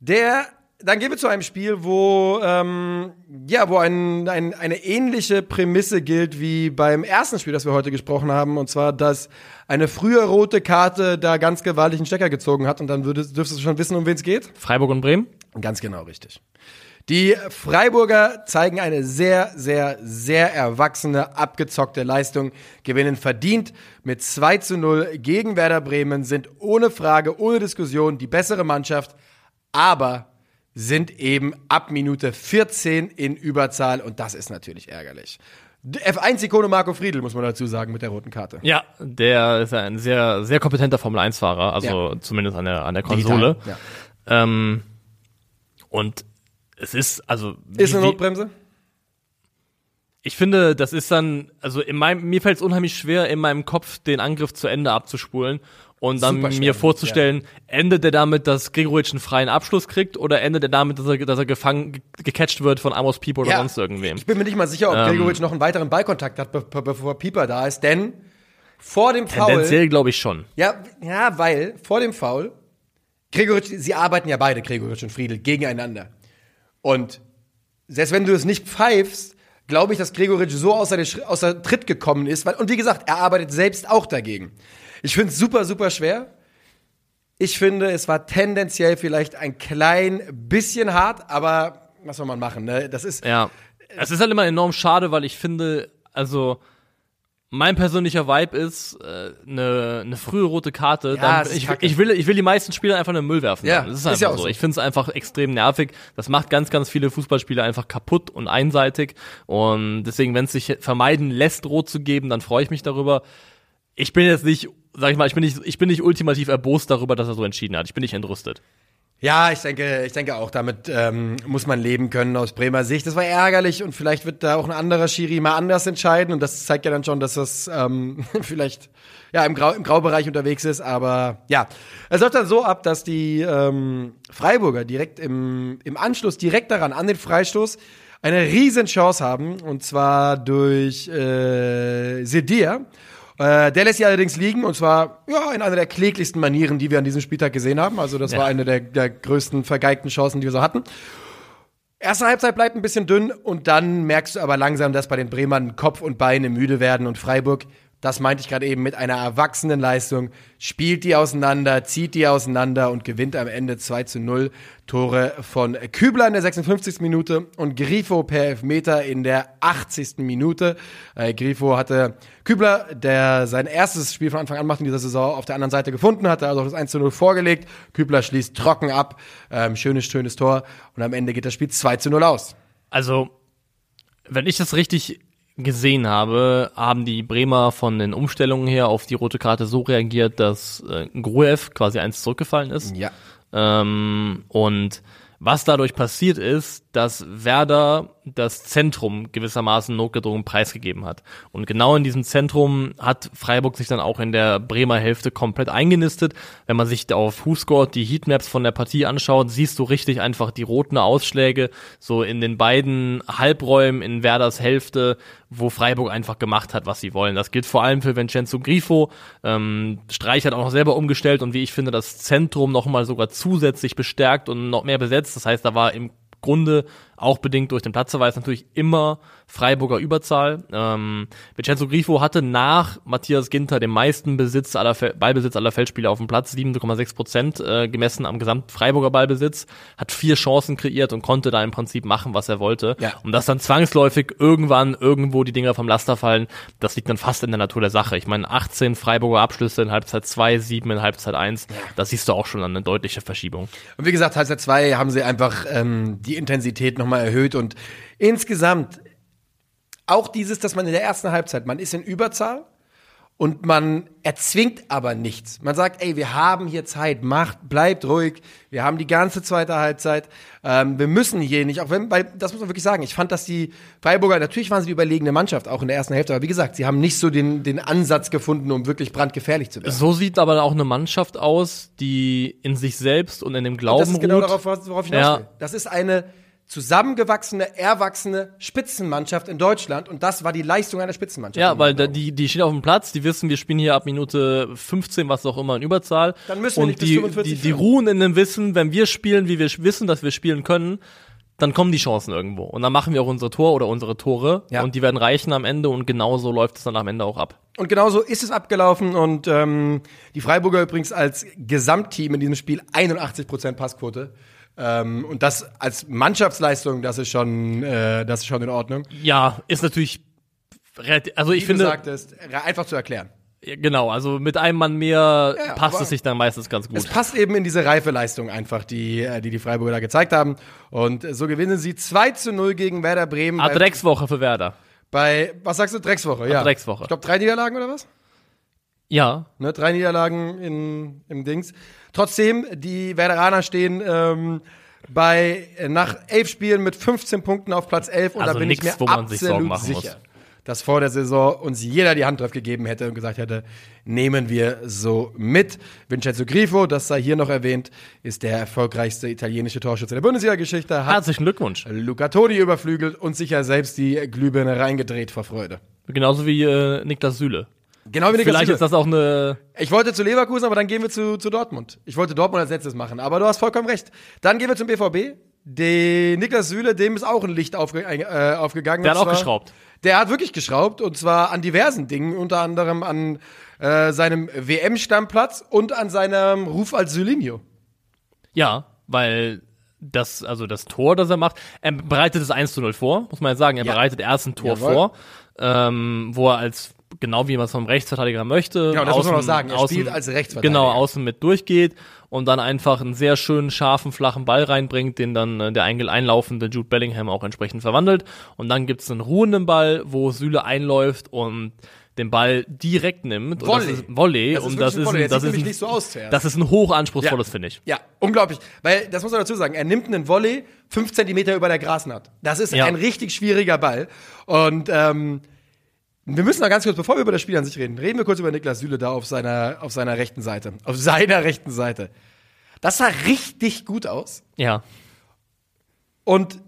Der, dann gehen wir zu einem Spiel, wo, ähm, ja, wo ein, ein, eine ähnliche Prämisse gilt wie beim ersten Spiel, das wir heute gesprochen haben, und zwar, dass eine frühe rote Karte da ganz gewaltig einen Stecker gezogen hat und dann würdest, dürftest du schon wissen, um wen es geht? Freiburg und Bremen? Ganz genau richtig. Die Freiburger zeigen eine sehr, sehr, sehr erwachsene, abgezockte Leistung, gewinnen verdient mit 2 zu 0 gegen Werder Bremen, sind ohne Frage, ohne Diskussion die bessere Mannschaft, aber sind eben ab Minute 14 in Überzahl und das ist natürlich ärgerlich. F1-Ikone Marco Friedl, muss man dazu sagen, mit der roten Karte. Ja, der ist ein sehr, sehr kompetenter Formel-1-Fahrer, also zumindest an der, an der Konsole. Digital, ja. Ähm, und es ist, also. Ist eine Notbremse? Ich finde, das ist dann, also in meinem, mir fällt es unheimlich schwer, in meinem Kopf den Angriff zu Ende abzuspulen und dann mir vorzustellen, endet er damit, dass Gregoritsch einen freien Abschluss kriegt oder endet er damit, dass er, dass er gefangen, ge- gecatcht wird von Amos Pieper oder sonst irgendwem? Ich bin mir nicht mal sicher, ob Ähm. Gregoritsch noch einen weiteren Ballkontakt hat, be be bevor Pieper da ist, denn vor dem Foul. Tendenziell glaube ich schon. Ja, ja, weil vor dem Foul, Gregoritsch, sie arbeiten ja beide, Gregoritsch und Friedel, gegeneinander. Und selbst wenn du es nicht pfeifst, glaube ich, dass Gregoritsch so außer, der, außer Tritt gekommen ist. Weil, und wie gesagt, er arbeitet selbst auch dagegen. Ich finde es super, super schwer. Ich finde, es war tendenziell vielleicht ein klein bisschen hart, aber was soll man machen? Ne? Das ist, Ja. Es ist halt immer enorm schade, weil ich finde, also mein persönlicher Vibe ist äh, eine ne frühe rote Karte. Ja, dann, ist ich, ich, will, ich will die meisten Spieler einfach in den Müll werfen. Ja, das ist ist einfach ja auch so. so. Ich finde es einfach extrem nervig. Das macht ganz, ganz viele Fußballspieler einfach kaputt und einseitig. Und deswegen, wenn es sich vermeiden lässt, rot zu geben, dann freue ich mich darüber. Ich bin jetzt nicht, sag ich mal, ich bin nicht, ich bin nicht ultimativ erbost darüber, dass er so entschieden hat. Ich bin nicht entrüstet. Ja, ich denke, ich denke auch, damit ähm, muss man leben können aus Bremer Sicht. Das war ärgerlich und vielleicht wird da auch ein anderer Schiri mal anders entscheiden und das zeigt ja dann schon, dass das ähm, vielleicht ja im, Grau, im Graubereich unterwegs ist. Aber ja, es läuft dann so ab, dass die ähm, Freiburger direkt im, im Anschluss, direkt daran, an den Freistoß, eine riesen Chance haben und zwar durch äh, Sedir. Äh, der lässt sie allerdings liegen und zwar ja in einer der kläglichsten Manieren, die wir an diesem Spieltag gesehen haben. Also das Ja. war eine der, der größten vergeigten Chancen, die wir so hatten. Erste Halbzeit bleibt ein bisschen dünn und dann merkst du aber langsam, dass bei den Bremern Kopf und Beine müde werden und Freiburg, das meinte ich gerade eben, mit einer erwachsenen Leistung, spielt die auseinander, zieht die auseinander und gewinnt am Ende 2 zu 0. Tore von Kübler in der 56. Minute und Grifo per Elfmeter in der 80. Minute. Äh, Grifo hatte Kübler, der sein erstes Spiel von Anfang an macht in dieser Saison, auf der anderen Seite gefunden, hatte also das 1 zu 0 vorgelegt. Kübler schließt trocken ab. Ähm, schönes, schönes Tor. Und am Ende geht das Spiel 2 zu 0 aus. Also, wenn ich das richtig gesehen habe, haben die Bremer von den Umstellungen her auf die rote Karte so reagiert, dass äh, Gruev quasi eins zurückgefallen ist. Ja. Ähm, und was dadurch passiert ist, dass Werder das Zentrum gewissermaßen notgedrungen preisgegeben hat. Und genau in diesem Zentrum hat Freiburg sich dann auch in der Bremer Hälfte komplett eingenistet. Wenn man sich auf WhoScore die Heatmaps von der Partie anschaut, siehst du richtig einfach die roten Ausschläge so in den beiden Halbräumen in Werders Hälfte, wo Freiburg einfach gemacht hat, was sie wollen. Das gilt vor allem für Vincenzo Grifo. Ähm, Streich hat auch noch selber umgestellt und wie ich finde, das Zentrum nochmal sogar zusätzlich bestärkt und noch mehr besetzt. Das heißt, da war im Grunde auch bedingt durch den Platzverweis natürlich immer Freiburger Überzahl. Ähm, Vincenzo Grifo hatte nach Matthias Ginter den meisten Besitz aller Fel Ballbesitz aller Feldspieler auf dem Platz, 7,6 Prozent äh, gemessen am gesamt Freiburger Ballbesitz, hat vier Chancen kreiert und konnte da im Prinzip machen, was er wollte. Ja. Und dass dann zwangsläufig irgendwann irgendwo die Dinger vom Laster fallen, das liegt dann fast in der Natur der Sache. Ich meine, 18 Freiburger Abschlüsse in Halbzeit 2, 7 in Halbzeit 1, da siehst du auch schon eine deutliche Verschiebung. Und wie gesagt, Halbzeit 2 haben sie einfach ähm, die Intensität nochmal erhöht und insgesamt auch dieses, dass man in der ersten Halbzeit, man ist in Überzahl und man erzwingt aber nichts. Man sagt, ey, wir haben hier Zeit, macht, bleibt ruhig, wir haben die ganze zweite Halbzeit, ähm, wir müssen hier nicht, auch wenn, weil, das muss man wirklich sagen, ich fand, dass die Freiburger, natürlich waren sie die überlegene Mannschaft, auch in der ersten Hälfte, aber wie gesagt, sie haben nicht so den, den Ansatz gefunden, um wirklich brandgefährlich zu werden. So sieht aber auch eine Mannschaft aus, die in sich selbst und in dem Glauben Das ist genau ruht. darauf, worauf ich Ja. will. Das ist eine zusammengewachsene, erwachsene Spitzenmannschaft in Deutschland und das war die Leistung einer Spitzenmannschaft. Ja, weil da, die, die stehen auf dem Platz, die wissen, wir spielen hier ab Minute 15, was auch immer, in Überzahl. Dann müssen wir und nicht bis die, 45 die, die ruhen in dem Wissen, wenn wir spielen, wie wir wissen, dass wir spielen können, dann kommen die Chancen irgendwo. Und dann machen wir auch unsere Tor oder unsere Tore Ja. und die werden reichen am Ende und genauso läuft es dann am Ende auch ab. Und genauso ist es abgelaufen und ähm, die Freiburger übrigens als Gesamtteam in diesem Spiel 81% Passquote. Ähm, und das als Mannschaftsleistung, das ist schon, äh, das ist schon in Ordnung. Ja, ist natürlich relativ, also ich Wie finde, du sagtest, einfach zu erklären. Genau, also mit einem Mann mehr Ja, passt es sich dann meistens ganz Es gut. passt eben in diese reife Leistung einfach, die äh, die, die Freiburger da gezeigt haben. Und so gewinnen sie 2 zu 0 gegen Werder Bremen. Ah, Dreckswoche für Werder. bei, was sagst du, Dreckswoche? Ja. Dreckswoche. Ich glaube, drei Niederlagen oder was? Ja, Ne, drei Niederlagen in, im Dings. Trotzdem, die Werderaner stehen ähm, bei äh, nach elf Spielen mit 15 Punkten auf Platz 11 und Also da bin nix, ich mir absolut machen sicher, muss. dass vor der Saison uns jeder die Hand drauf gegeben hätte und gesagt hätte, nehmen wir so mit. Vincenzo Grifo, das sei hier noch erwähnt, ist der erfolgreichste italienische Torschütze der Bundesliga-Geschichte, herzlichen Glückwunsch. Luca Toni überflügelt und sich ja selbst die Glühbirne reingedreht vor Freude. Genauso wie äh, Niklas Süle. Genau wie Niklas Vielleicht ist das auch eine. Ich wollte zu Leverkusen, aber dann gehen wir zu, zu Dortmund. Ich wollte Dortmund als letztes machen, aber du hast vollkommen recht. Dann gehen wir zum BVB. Den Niklas Süle, dem ist auch ein Licht aufge, äh, aufgegangen. Der hat auch zwar- geschraubt. Der hat wirklich geschraubt und zwar an diversen Dingen, unter anderem an äh, seinem WM-Stammplatz und an seinem Ruf als Sylinho. Ja, weil das, also das Tor, das er macht, er bereitet das 1 zu 0 vor, muss man jetzt sagen. Er Ja. bereitet erst ein Tor Jawohl. vor, ähm, wo er als, genau wie man es vom Rechtsverteidiger möchte. Ja, und das muss man auch sagen. Er spielt als Rechtsverteidiger. Genau, außen mit durchgeht und dann einfach einen sehr schönen, scharfen, flachen Ball reinbringt, den dann äh, der einlaufende Jude Bellingham auch entsprechend verwandelt. Und dann gibt's einen ruhenden Ball, wo Süle einläuft und den Ball direkt nimmt. Und Volley. das ist Volley. Das ist und das ein ist, das ist ein, so aus. Das ist ein hochanspruchsvolles Ja. Finish. Ja, unglaublich. Weil, das muss man dazu sagen, er nimmt einen Volley fünf Zentimeter über der Grasnaht. Das ist Ja. ein richtig schwieriger Ball. Und ähm, wir müssen noch ganz kurz, bevor wir über das Spiel an sich reden, reden wir kurz über Niklas Süle da auf seiner, auf seiner rechten Seite. Auf seiner rechten Seite. Das sah richtig gut aus. Ja. Und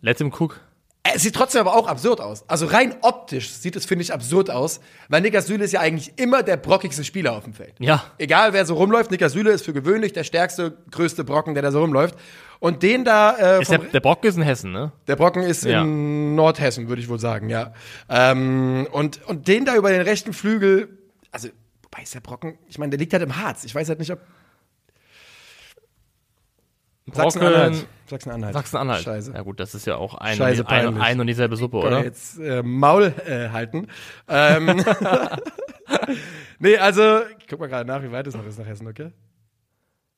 Let him cook. es sieht trotzdem aber auch absurd aus. Also rein optisch sieht es, finde ich, absurd aus, weil Niklas Süle ist ja eigentlich immer der brockigste Spieler auf dem Feld. Ja. Egal wer so rumläuft, Niklas Süle ist für gewöhnlich der stärkste, größte Brocken, der da so rumläuft. Und den da, äh, der, der Brock ist in Hessen, ne? der Brocken ist Ja. in Nordhessen, würde ich wohl sagen, ja. Ähm, und, und den da über den rechten Flügel, also, wobei ist der Brocken, ich meine, der liegt halt im Harz. Ich weiß halt nicht, ob. Sachsen-Anhalt. Sachsen-Anhalt. Sachsen-Anhalt. Scheiße. Ja gut, das ist ja auch ein, Scheiße ein, ein und dieselbe Suppe, oder? er jetzt äh, Maul äh, halten. Ähm, nee, also, ich guck mal gerade nach, wie weit es noch ist nach Hessen, okay?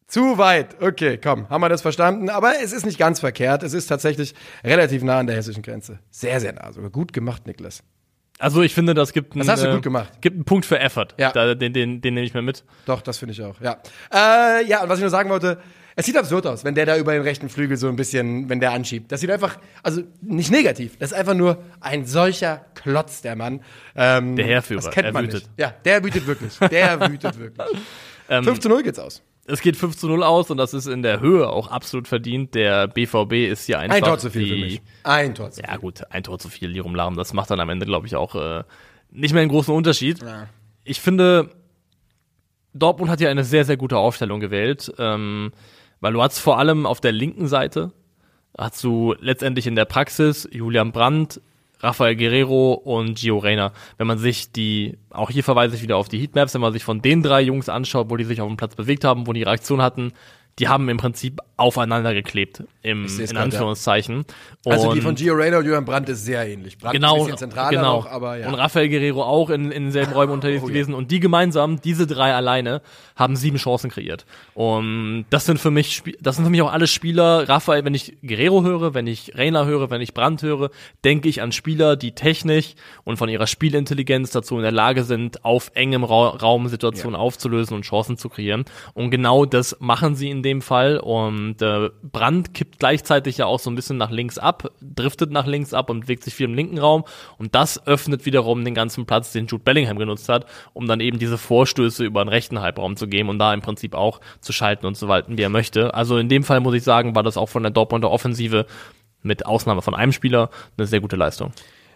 Zu weit. Okay, komm, haben wir das verstanden. Aber es ist nicht ganz verkehrt. Es ist tatsächlich relativ nah an der hessischen Grenze. Sehr, sehr nah. Sogar gut gemacht, Niklas. Also ich finde, das gibt einen, Das hast du äh, gut gemacht. Gibt einen Punkt für Effort. Ja. Da, den, den, den nehme ich mir mit. Doch, das finde ich auch, ja. Äh, ja, und was ich nur sagen wollte, es sieht absurd aus, wenn der da über den rechten Flügel so ein bisschen, wenn der anschiebt. Das sieht einfach, also nicht negativ, das ist einfach nur ein solcher Klotz, der Mann. Ähm, Der Heerführer, Das kennt er man wütet. nicht. Ja, der wütet wirklich. Der wütet wirklich. Ähm, 5 zu 0 geht's aus. Es geht 5 zu 0 aus und das ist in der Höhe auch absolut verdient. Der BVB ist hier einfach Ein Tor zu viel die, für mich. Ein Tor zu viel. Ja gut, ein Tor zu viel, Lirum Larum. Das macht dann am Ende, glaube ich, auch äh, nicht mehr einen großen Unterschied. Ja. Ich finde, Dortmund hat ja eine sehr, sehr gute Aufstellung gewählt, ähm, weil du hast vor allem auf der linken Seite, hast du letztendlich in der Praxis Julian Brandt, Rafael Guerrero und Gio Reyna. Wenn man sich die, auch hier verweise ich wieder auf die Heatmaps, wenn man sich von den drei Jungs anschaut, wo die sich auf dem Platz bewegt haben, wo die Reaktion hatten, die haben im Prinzip aufeinander geklebt, im, in grad, ja. Anführungszeichen. Also die von Gio Reyna und Johann Brandt ist sehr ähnlich. Brandt genau, ein bisschen zentraler genau. noch, aber ja. Und Rafael Guerrero auch in, in denselben Räumen unterwegs Oh, ja. gewesen. Und die gemeinsam, diese drei alleine, haben sieben Chancen kreiert. Und das sind für mich, das sind für mich auch alle Spieler. Rafael, wenn ich Guerrero höre, wenn ich Reina höre, wenn ich Brandt höre, denke ich an Spieler, die technisch und von ihrer Spielintelligenz dazu in der Lage sind, auf engem Ra Raum Situationen aufzulösen und Chancen zu kreieren. Und genau das machen sie in dem Fall. Und äh, Brandt kippt gleichzeitig ja auch so ein bisschen nach links ab, driftet nach links ab und bewegt sich viel im linken Raum. Und das öffnet wiederum den ganzen Platz, den Jude Bellingham genutzt hat, um dann eben diese Vorstöße über den rechten Halbraum zu geben und da im Prinzip auch zu schalten und zu walten, wie er möchte. Also in dem Fall muss ich sagen, war das auch von der Dortmunder Offensive mit Ausnahme von einem Spieler eine sehr gute Leistung.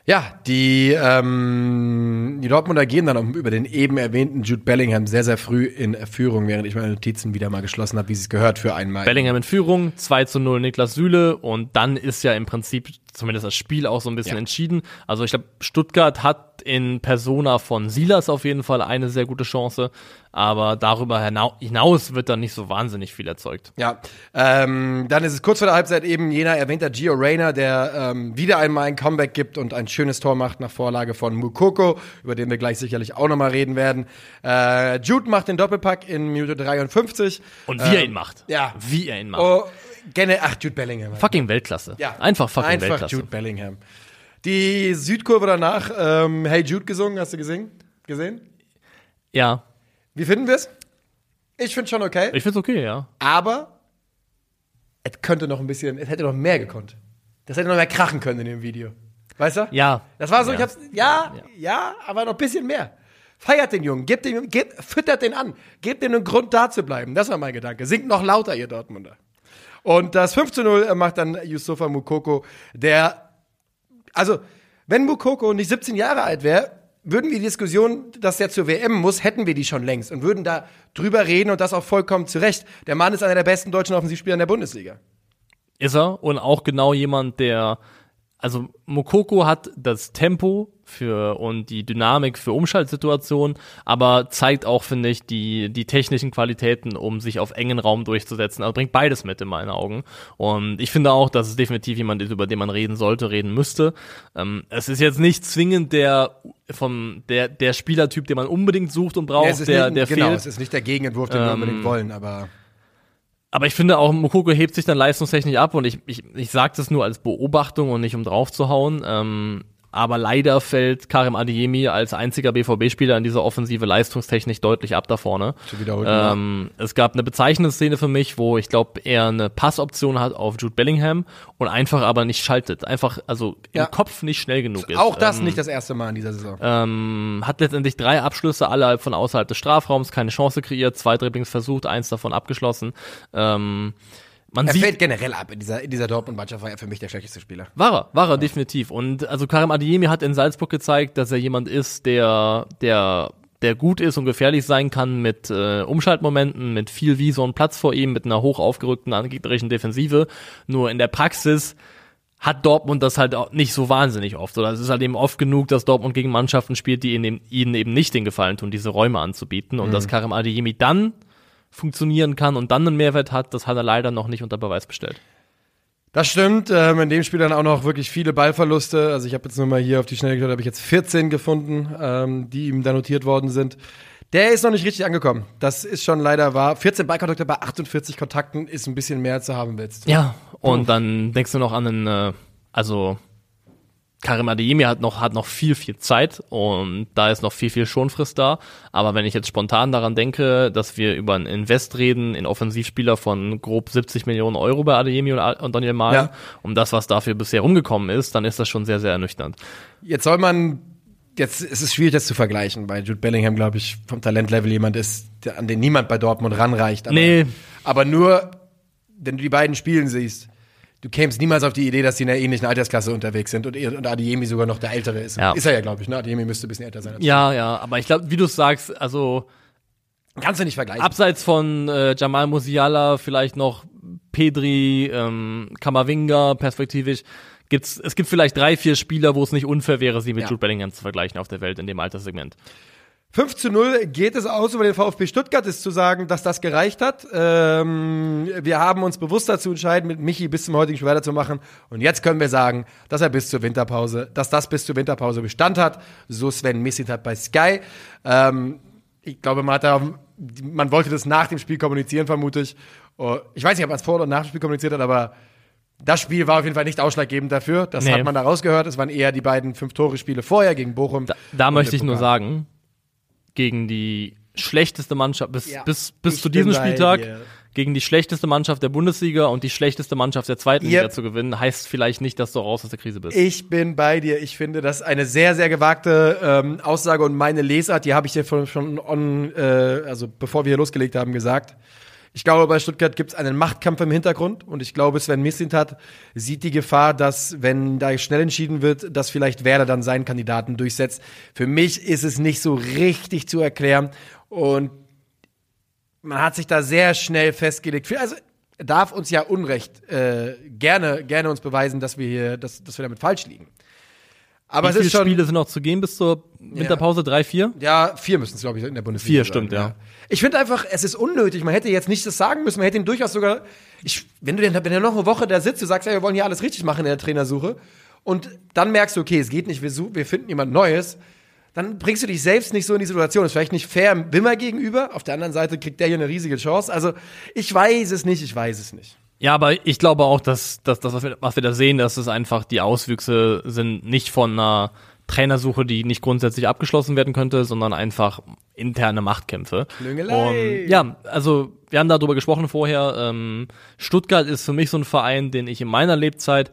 Ja, die, ähm, die Dortmunder gehen dann über den eben erwähnten Jude Bellingham sehr, sehr früh in Führung, während ich meine Notizen wieder mal geschlossen habe, wie es gehört für einmal. Bellingham in Führung, 2 zu 0 Niklas Süle und dann ist ja im Prinzip zumindest das Spiel auch so ein bisschen Ja. entschieden. Also ich glaube, Stuttgart hat in Persona von Silas auf jeden Fall eine sehr gute Chance, aber darüber hinau- hinaus wird dann nicht so wahnsinnig viel erzeugt. Ja, ähm, dann ist es kurz vor der Halbzeit eben jener erwähnter Gio Reyna, der ähm, wieder einmal ein Comeback gibt und ein schönes Tor macht nach Vorlage von Mukoko, über den wir gleich sicherlich auch nochmal reden werden. Äh, Jude macht den Doppelpack in Minute 53. Und wie er Ähm, ihn macht. ja. Wie er ihn macht. Oh, gerne, ach, Jude Bellingham. Fucking Weltklasse. Ja, Einfach fucking Einfach Weltklasse. Jude Bellingham. Die Südkurve danach, ähm, Hey Jude gesungen, hast du gesehen? gesehen? Ja, Wie finden wir es? Ich finde schon okay, ich find's okay, ja. aber es könnte noch ein bisschen, es hätte noch mehr gekonnt. Das hätte noch mehr krachen können in dem Video. Weißt du? Ja. Das war so, Ja. ich hab's, ja, ja, aber noch ein bisschen mehr. Feiert den Jungen, gebt dem, gebt, füttert den an, gebt dem einen Grund da zu bleiben. Das war mein Gedanke. Singt noch lauter, ihr Dortmunder. Und das 5 zu 0 macht dann Yusufa Mukoko, der also, wenn Mukoko nicht 17 Jahre alt wäre, würden wir die Diskussion, dass er zur WM muss, hätten wir die schon längst und würden da drüber reden und das auch vollkommen zurecht. Der Mann ist einer der besten deutschen Offensivspieler in der Bundesliga. Ist er und auch genau jemand, der also Mokoko hat das Tempo für und die Dynamik für Umschaltsituationen, aber zeigt auch, finde ich, die, die technischen Qualitäten, um sich auf engen Raum durchzusetzen. Also bringt beides mit in meinen Augen. Und ich finde auch, dass es definitiv jemand ist, über den man reden sollte, reden müsste. Ähm, es ist jetzt nicht zwingend der vom der der Spielertyp, den man unbedingt sucht und braucht, Ja, es ist der nicht, der genau, fehlt. es ist nicht der Gegenentwurf, den wir Ähm, unbedingt wollen, aber Aber ich finde auch, Mokoko hebt sich dann leistungstechnisch ab und ich, ich, ich sage das nur als Beobachtung und nicht um drauf zu hauen. Ähm, aber leider fällt Karim Adeyemi als einziger BVB-Spieler in dieser Offensive leistungstechnisch deutlich ab da vorne. Ähm, es gab eine bezeichnende Szene für mich, wo ich glaube, er eine Passoption hat auf Jude Bellingham und einfach aber nicht schaltet. Einfach, also Ja. im Kopf nicht schnell genug ist. auch das Ähm, nicht das erste Mal in dieser Saison. ähm, hat letztendlich drei Abschlüsse, alle von außerhalb des Strafraums, keine Chance kreiert, zwei Dribblings versucht, eins davon abgeschlossen. Ähm, man er sieht, fällt generell ab in dieser, in dieser Dortmund-Mannschaft, war er für mich der schlechteste Spieler. war er, war er definitiv. Und also Karim Adeyemi hat in Salzburg gezeigt, dass er jemand ist, der, der, der gut ist und gefährlich sein kann mit äh, Umschaltmomenten, mit viel Wiese und Platz vor ihm, mit einer hoch aufgerückten angegnerischen Defensive. Nur in der Praxis hat Dortmund das halt auch nicht so wahnsinnig oft. Oder es ist halt eben oft genug, dass Dortmund gegen Mannschaften spielt, die ihnen, ihnen eben nicht den Gefallen tun, diese Räume anzubieten. Und dass Karim Adeyemi dann funktionieren kann und dann einen Mehrwert hat, das hat er leider noch nicht unter Beweis bestellt. Das stimmt. Ähm, in dem Spiel dann auch noch wirklich viele Ballverluste. Also ich habe jetzt nur mal hier auf die Schnelle geschaut, habe ich jetzt 14 gefunden, ähm, die ihm da notiert worden sind. Der ist noch nicht richtig angekommen. Das ist schon leider wahr. 14 Ballkontakte bei 48 Kontakten ist ein bisschen mehr du haben willst. Ja, und dann denkst du noch an einen, äh, also Karim Adeyemi hat noch, hat noch viel, viel Zeit und da ist noch viel, viel Schonfrist da. Aber wenn ich jetzt spontan daran denke, dass wir über einen Invest reden in Offensivspieler von grob 70 Millionen Euro bei Adeyemi und, Daniel Mahlen, Ja. um das, was dafür bisher rumgekommen ist, dann ist das schon sehr, sehr ernüchternd. Jetzt soll man, jetzt ist es schwierig, das zu vergleichen, weil Jude Bellingham, glaube ich, vom Talentlevel jemand ist, an den niemand bei Dortmund ranreicht. Aber, Nee. aber nur, wenn du die beiden spielen siehst, du kämst niemals auf die Idee, dass die in einer ähnlichen Altersklasse unterwegs sind und, und Adeyemi sogar noch der Ältere ist. Ja. Ist er ja, glaube ich, ne? Adeyemi müsste ein bisschen älter sein. als Ja, ja, aber ich glaube, wie du sagst, also. Kannst du nicht vergleichen. abseits von äh, Jamal Musiala vielleicht noch Pedri, ähm, Kamavinga perspektivisch gibt's es gibt vielleicht drei vier Spieler, wo es nicht unfair wäre, sie mit Ja. Jude Bellingham zu vergleichen auf der Welt in dem Alterssegment. 5 zu 0 geht es aus über den VfB Stuttgart, ist zu sagen, dass das gereicht hat. Ähm, wir haben uns bewusst dazu entscheiden, mit Michi bis zum heutigen Spiel weiterzumachen. Und jetzt können wir sagen, dass er bis zur Winterpause, dass das bis zur Winterpause Bestand hat. So Sven Missit bei Sky. Ähm, ich glaube, man, hat da, man wollte das nach dem Spiel kommunizieren, vermute ich. Oh, Ich weiß nicht, ob man es vor oder nach dem Spiel kommuniziert hat, aber das Spiel war auf jeden Fall nicht ausschlaggebend dafür. Das Nee. hat man da rausgehört. Es waren eher die beiden Fünf-Tore-Spiele vorher gegen Bochum. Da, da möchte ich nur Pokal. sagen, gegen die schlechteste Mannschaft bis Ja, bis bis ich zu bin diesem bei Spieltag dir. gegen die schlechteste Mannschaft der Bundesliga und die schlechteste Mannschaft der zweiten Ihr- Liga zu gewinnen, heißt vielleicht nicht, dass du raus aus der Krise bist. Ich bin bei dir. Ich finde das eine sehr, sehr gewagte ähm, Aussage und meine Lesart, die habe ich dir von, schon on, äh, also bevor wir hier losgelegt haben, gesagt. Ich glaube, bei Stuttgart gibt es einen Machtkampf im Hintergrund und ich glaube, Sven Mislintat sieht die Gefahr, dass, wenn da schnell entschieden wird, dass vielleicht Werder dann seinen Kandidaten durchsetzt. Für mich ist es nicht so richtig zu erklären und man hat sich da sehr schnell festgelegt. Also, darf uns ja Unrecht äh, gerne, gerne uns beweisen, dass wir hier, dass, dass wir damit falsch liegen. Aber Wie es viele ist schon, Spiele sind noch zu gehen bis zur Winterpause? Drei, vier? ja, vier müssen es, glaube ich, in der Bundesliga Vier, stimmt, ja. Ich finde einfach, es ist unnötig. Man hätte jetzt nicht das sagen müssen. Man hätte ihm durchaus sogar, ich, wenn du denn, wenn du noch eine Woche da sitzt, du sagst, ja, wir wollen hier alles richtig machen in der Trainersuche, und dann merkst du, okay, es geht nicht, wir, su- wir finden jemand Neues, dann bringst du dich selbst nicht so in die Situation. Ist vielleicht nicht fair Wimmer gegenüber. Auf der anderen Seite kriegt der hier eine riesige Chance. Also, ich weiß es nicht, ich weiß es nicht. Ja, aber ich glaube auch, dass, dass das, was wir, was wir da sehen, dass es einfach die Auswüchse sind nicht von einer Trainersuche, die nicht grundsätzlich abgeschlossen werden könnte, sondern einfach interne Machtkämpfe. Und, ja, also wir haben darüber gesprochen vorher. Ähm, Stuttgart ist für mich so ein Verein, den ich in meiner Lebzeit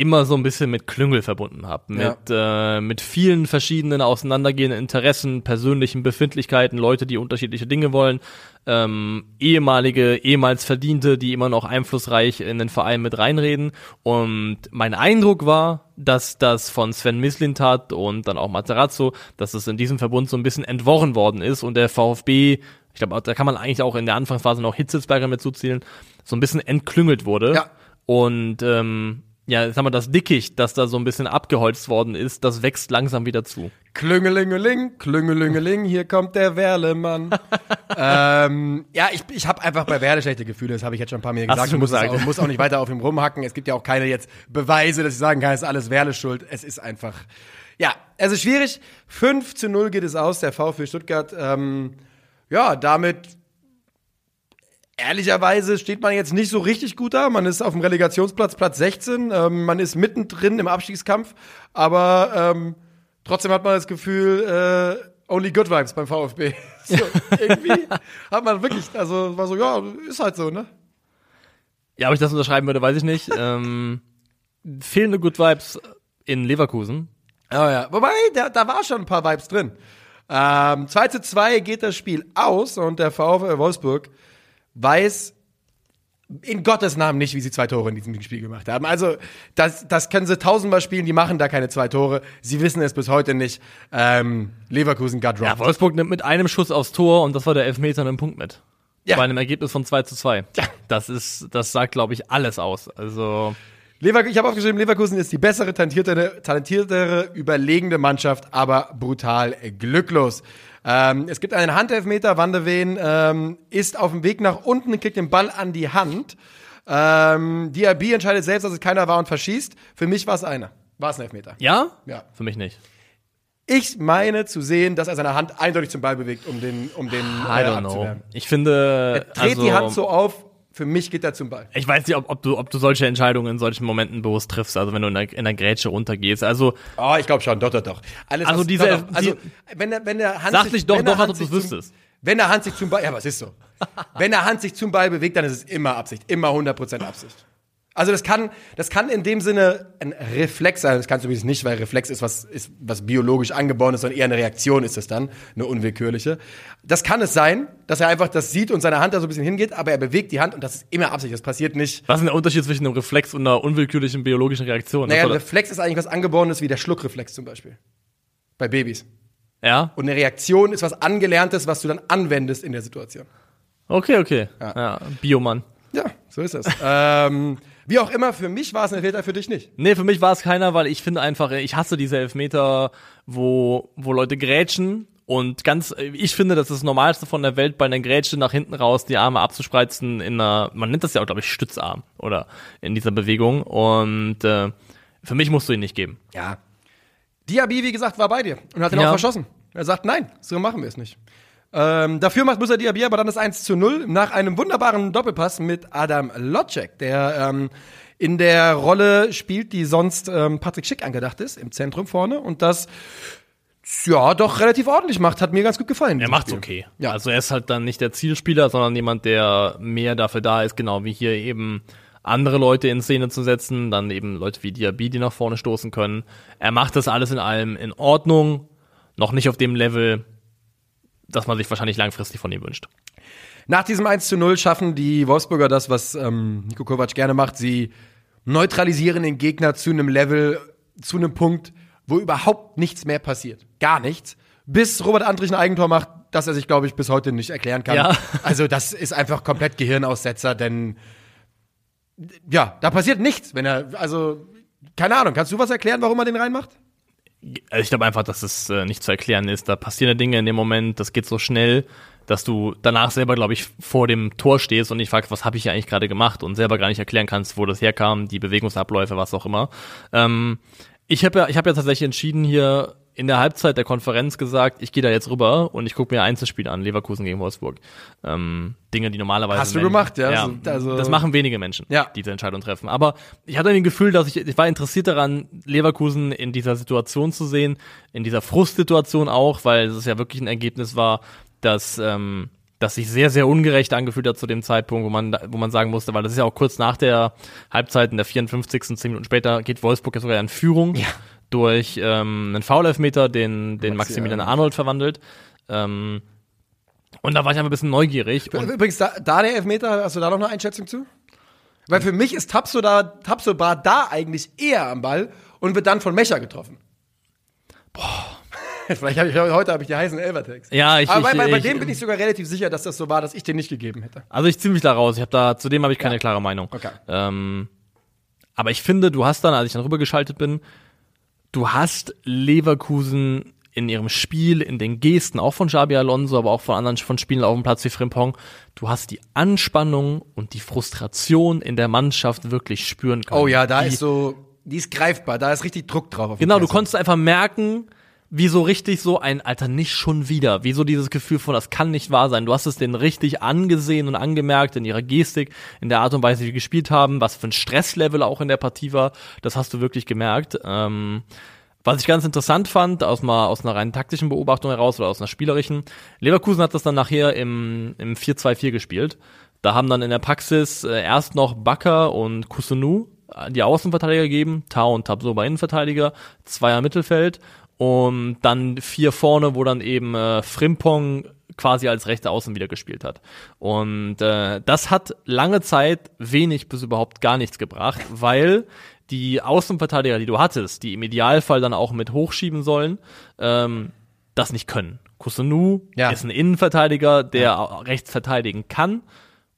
immer so ein bisschen mit Klüngel verbunden habe. Mit, äh, mit vielen verschiedenen auseinandergehenden Interessen, persönlichen Befindlichkeiten, Leute, die unterschiedliche Dinge wollen, ähm, ehemalige, ehemals Verdiente, die immer noch einflussreich in den Verein mit reinreden. Und mein Eindruck war, dass das von Sven Mislintat und dann auch Materazzo, dass es in diesem Verbund so ein bisschen entworren worden ist und der VfB, ich glaube, da kann man eigentlich auch in der Anfangsphase noch Hitzelsberger mit zuzählen, so ein bisschen entklüngelt wurde. Ja. Und ähm, ja, jetzt haben wir das Dickicht, das da so ein bisschen abgeholzt worden ist, das wächst langsam wieder zu. Klüngelingeling, Klüngelingeling, hier kommt der Werlemann. ähm, ja, ich, ich habe einfach bei Werle schlechte Gefühle, das habe ich jetzt schon ein paar Mal gesagt. schon muss, auch, muss auch nicht weiter auf ihm rumhacken. Es gibt ja auch keine jetzt Beweise, dass ich sagen kann, es ist alles Werle schuld. Es ist einfach, ja, also schwierig. 5 zu 0 geht es aus, der VfB Stuttgart. Ähm, ja, damit Ehrlicherweise steht man jetzt nicht so richtig gut da. Man ist auf dem Relegationsplatz, Platz 16. Ähm, man ist mittendrin im Abstiegskampf. Aber ähm, trotzdem hat man das Gefühl, äh, only good vibes beim VfB. So, irgendwie hat man wirklich, also war so, ja, ist halt so, ne? Ja, ob ich das unterschreiben würde, weiß ich nicht. ähm, fehlende Good Vibes in Leverkusen. Oh ja, wobei, da, da war schon ein paar Vibes drin. Ähm, 2 zu 2 geht das Spiel aus und der VfL Wolfsburg weiß in Gottes Namen nicht, wie sie zwei Tore in diesem Spiel gemacht haben. Also, das, das können sie tausendmal spielen, die machen da keine zwei Tore. Sie wissen es bis heute nicht. Ähm, Leverkusen got Ja, dropped. Wolfsburg nimmt mit einem Schuss aufs Tor und das war der Elfmeter einen Punkt mit. Ja. Bei einem Ergebnis von 2 zu 2. Ja. Das ist, das sagt, glaube ich, alles aus. Also, Lever ich habe aufgeschrieben, Leverkusen ist die bessere, talentiertere, talentiertere, überlegende Mannschaft, aber brutal glücklos. Ähm, es gibt einen Handelfmeter, Van de Ven ähm, ist auf dem Weg nach unten, kriegt den Ball an die Hand. Ähm, Diaby entscheidet selbst, dass es keiner war und verschießt. Für mich war es einer. War es ein Elfmeter. ja? Ja. Für mich nicht. Ich meine zu sehen, dass er seine Hand eindeutig zum Ball bewegt, um den, um den I äh, don't know. Ich finde, Er dreht also, die Hand so auf, für mich geht er zum Ball. ich weiß nicht, ob, ob, du, ob du solche Entscheidungen in solchen Momenten bewusst triffst, also wenn du in der, in der Grätsche runtergehst. Also, Oh, ich glaube schon, doch, doch, doch. Alles, Also was- diese- doch, doch. also wenn der, wenn der Hand Sag nicht doch, doch, als ob sich zum- wüsstest. Wenn der Hand sich zum Ball, ja, was ist so? wenn der Hand sich zum Ball bewegt, dann ist es immer Absicht, immer 100% Absicht. Also das kann, das kann in dem Sinne ein Reflex sein. Das kannst du übrigens nicht, weil Reflex ist was, ist was biologisch angeboren ist, sondern eher eine Reaktion ist es dann, eine unwillkürliche. Das kann es sein, dass er einfach das sieht und seine Hand da so ein bisschen hingeht, aber er bewegt die Hand und das ist immer Absicht. Das passiert nicht. was ist denn der Unterschied zwischen einem Reflex und einer unwillkürlichen biologischen Reaktion? Naja, ein Das Reflex ist eigentlich was Angeborenes wie der Schluckreflex zum Beispiel. Bei Babys. ja? Und eine Reaktion ist was Angelerntes, was du dann anwendest in der Situation. Okay, okay. Ja. Ja, Biomann. Ja, so ist es. ähm, wie auch immer, für mich war es ein Elfmeter, für dich nicht. Nee, für mich war es keiner, weil ich finde einfach, ich hasse diese Elfmeter, wo, wo Leute grätschen und ganz, ich finde, das ist das Normalste von der Welt, bei einer Grätsche nach hinten raus die Arme abzuspreizen in einer, man nennt das ja auch, glaube ich, Stützarm oder in dieser Bewegung und äh, für mich musst du ihn nicht geben. Ja. Diaby, wie gesagt, war bei dir und hat ihn Ja. auch verschossen. Er sagt, nein, so machen wir es nicht. Ähm, dafür macht Musa Diaby aber dann das 1 zu 0 nach einem wunderbaren Doppelpass mit Adam Locek, der ähm, in der Rolle spielt, die sonst ähm, Patrick Schick angedacht ist, im Zentrum vorne und das ja doch relativ ordentlich macht, hat mir ganz gut gefallen. Er macht's okay. Ja. Also er ist halt dann nicht der Zielspieler, sondern jemand, der mehr dafür da ist, genau wie hier eben andere Leute in Szene zu setzen, dann eben Leute wie Diaby, die nach vorne stoßen können. Er macht das alles in allem in Ordnung, noch nicht auf dem Level, das man sich wahrscheinlich langfristig von ihm wünscht. Nach diesem 1 zu 0 schaffen die Wolfsburger das, was ähm, Niko Kovac gerne macht. Sie neutralisieren den Gegner zu einem Level, zu einem Punkt, wo überhaupt nichts mehr passiert. Gar nichts. Bis Robert Andrich ein Eigentor macht, das er sich, glaube ich, bis heute nicht erklären kann. Ja. Also das ist einfach komplett Gehirnaussetzer, denn ja, da passiert nichts, wenn er, also, keine Ahnung, kannst du was erklären, warum er den reinmacht? Also ich glaube einfach, dass es äh, nicht zu erklären ist. Da passieren Dinge in dem Moment, das geht so schnell, dass du danach selber, glaube ich, vor dem Tor stehst und dich fragst, was habe ich hier eigentlich gerade gemacht und selber gar nicht erklären kannst, wo das herkam, die Bewegungsabläufe, was auch immer. Ähm, ich habe ja, ich habe ja tatsächlich entschieden hier in der Halbzeit der Konferenz gesagt, ich gehe da jetzt rüber und ich gucke mir Einzelspiele an, Leverkusen gegen Wolfsburg. Ähm, Dinge, die normalerweise. Hast du gemacht, ja? ja Also- das machen wenige Menschen, Ja. die diese Entscheidung treffen. Aber ich hatte ein Gefühl, dass ich, ich war interessiert daran, Leverkusen in dieser Situation zu sehen, in dieser Frustsituation auch, weil es ja wirklich ein Ergebnis war, dass ähm, das sich sehr, sehr ungerecht angefühlt hat zu dem Zeitpunkt, wo man, wo man sagen musste, weil das ist ja auch kurz nach der Halbzeit, in der 54. zehn Minuten später, geht Wolfsburg ja sogar in Führung durch ähm, einen Foul-Elfmeter, den, den Maximilian Arnold verwandelt. Ähm, und da war ich einfach ein bisschen neugierig. Und Übrigens, da, da der Elfmeter, hast du da noch eine Einschätzung zu? Weil für mich ist Tapso da, Tapso Bar da eigentlich eher am Ball und wird dann von Mecher getroffen. Boah. Vielleicht habe ich heute habe ich die heißen Elvertext. Ja, ich- Aber bei, ich- bei, bei ich- dem bin ich sogar relativ sicher, dass das so war, dass ich den nicht gegeben hätte. Also ich ziehe mich da raus. Ich habe da, zudem habe ich keine klare Meinung. Okay. Ähm, aber ich finde, du hast dann, als ich dann rübergeschaltet bin, du hast Leverkusen in ihrem Spiel, in den Gesten, auch von Xabi Alonso, aber auch von anderen von Spielen auf dem Platz wie Frimpong, du hast die Anspannung und die Frustration in der Mannschaft wirklich spüren können. Oh ja, da die, ist so, die ist greifbar, da ist richtig Druck drauf. Genau, du Kessel. konntest einfach merken, wie so richtig so ein, Alter, nicht schon wieder. Wie so dieses Gefühl von, das kann nicht wahr sein. Du hast es denen richtig angesehen und angemerkt in ihrer Gestik, in der Art und Weise, wie sie gespielt haben, was für ein Stresslevel auch in der Partie war. Das hast du wirklich gemerkt. Ähm, was ich ganz interessant fand, aus, mal, aus einer rein taktischen Beobachtung heraus oder aus einer spielerischen, Leverkusen hat das dann nachher im, im 4-2-4 gespielt. Da haben dann in der Praxis äh, erst noch Bakker und Kusunu äh, die Außenverteidiger gegeben, Tau und Tabsoba Innenverteidiger, Zweier Mittelfeld und dann vier vorne, wo dann eben äh, Frimpong quasi als rechte Außen wieder gespielt hat. Und äh, das hat lange Zeit wenig bis überhaupt gar nichts gebracht, weil die Außenverteidiger, die du hattest, die im Idealfall dann auch mit hochschieben sollen, ähm, das nicht können. Kusunu Ja. ist ein Innenverteidiger, der auch rechts verteidigen kann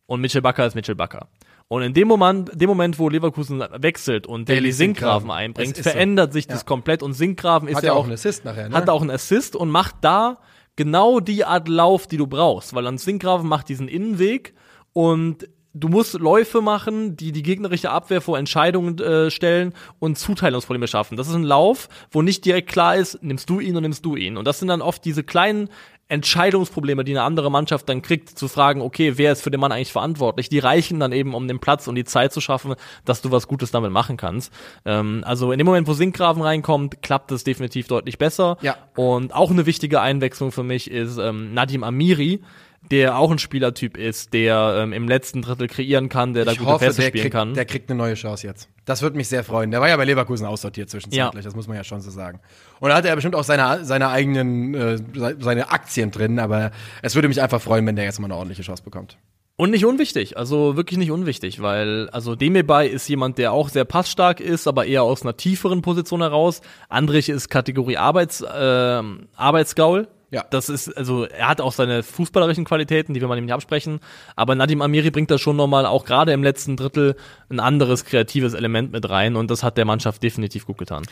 und Mitchell Bakker ist Mitchell Bakker. Und in dem Moment, dem Moment, wo Leverkusen wechselt und Daily Sinkgraven einbringt, ist so. verändert sich das Ja. komplett und Sinkgraven ist Hat ja ja auch auch einen Assist nachher, ne? hat auch einen Assist und macht da genau die Art Lauf, die du brauchst, weil dann Sinkgraven macht diesen Innenweg und du musst Läufe machen, die die gegnerische Abwehr vor Entscheidungen äh, stellen und Zuteilungsprobleme schaffen. Das ist ein Lauf, wo nicht direkt klar ist, nimmst du ihn und nimmst du ihn. Und das sind dann oft diese kleinen Entscheidungsprobleme, die eine andere Mannschaft dann kriegt, zu fragen, okay, wer ist für den Mann eigentlich verantwortlich? Die reichen dann eben, um den Platz und die Zeit zu schaffen, dass du was Gutes damit machen kannst. Ähm, also in dem Moment, wo Sinkgraven reinkommt, klappt es definitiv deutlich besser. Ja. Und auch eine wichtige Einwechslung für mich ist ähm, Nadim Amiri, der auch ein Spielertyp ist, der ähm, im letzten Drittel kreieren kann, der da ich gute hoffe, Pässe spielen kriegt, kann. der kriegt eine neue Chance jetzt. Das würde mich sehr freuen. Der war ja bei Leverkusen aussortiert zwischenzeitlich, Ja. das muss man ja schon so sagen. Und da hat er bestimmt auch seine, seine eigenen, äh, se- seine Aktien drin, aber es würde mich einfach freuen, wenn der jetzt mal eine ordentliche Chance bekommt. Und nicht unwichtig, also wirklich nicht unwichtig, weil also Demirbay ist jemand, der auch sehr passstark ist, aber eher aus einer tieferen Position heraus. Andrich ist Kategorie Arbeits, äh, Arbeitsgaul. Ja. Das ist, also er hat auch seine fußballerischen Qualitäten, die will man ihm nicht absprechen. Aber Nadim Amiri bringt da schon nochmal, auch gerade im letzten Drittel, ein anderes kreatives Element mit rein und das hat der Mannschaft definitiv gut getan.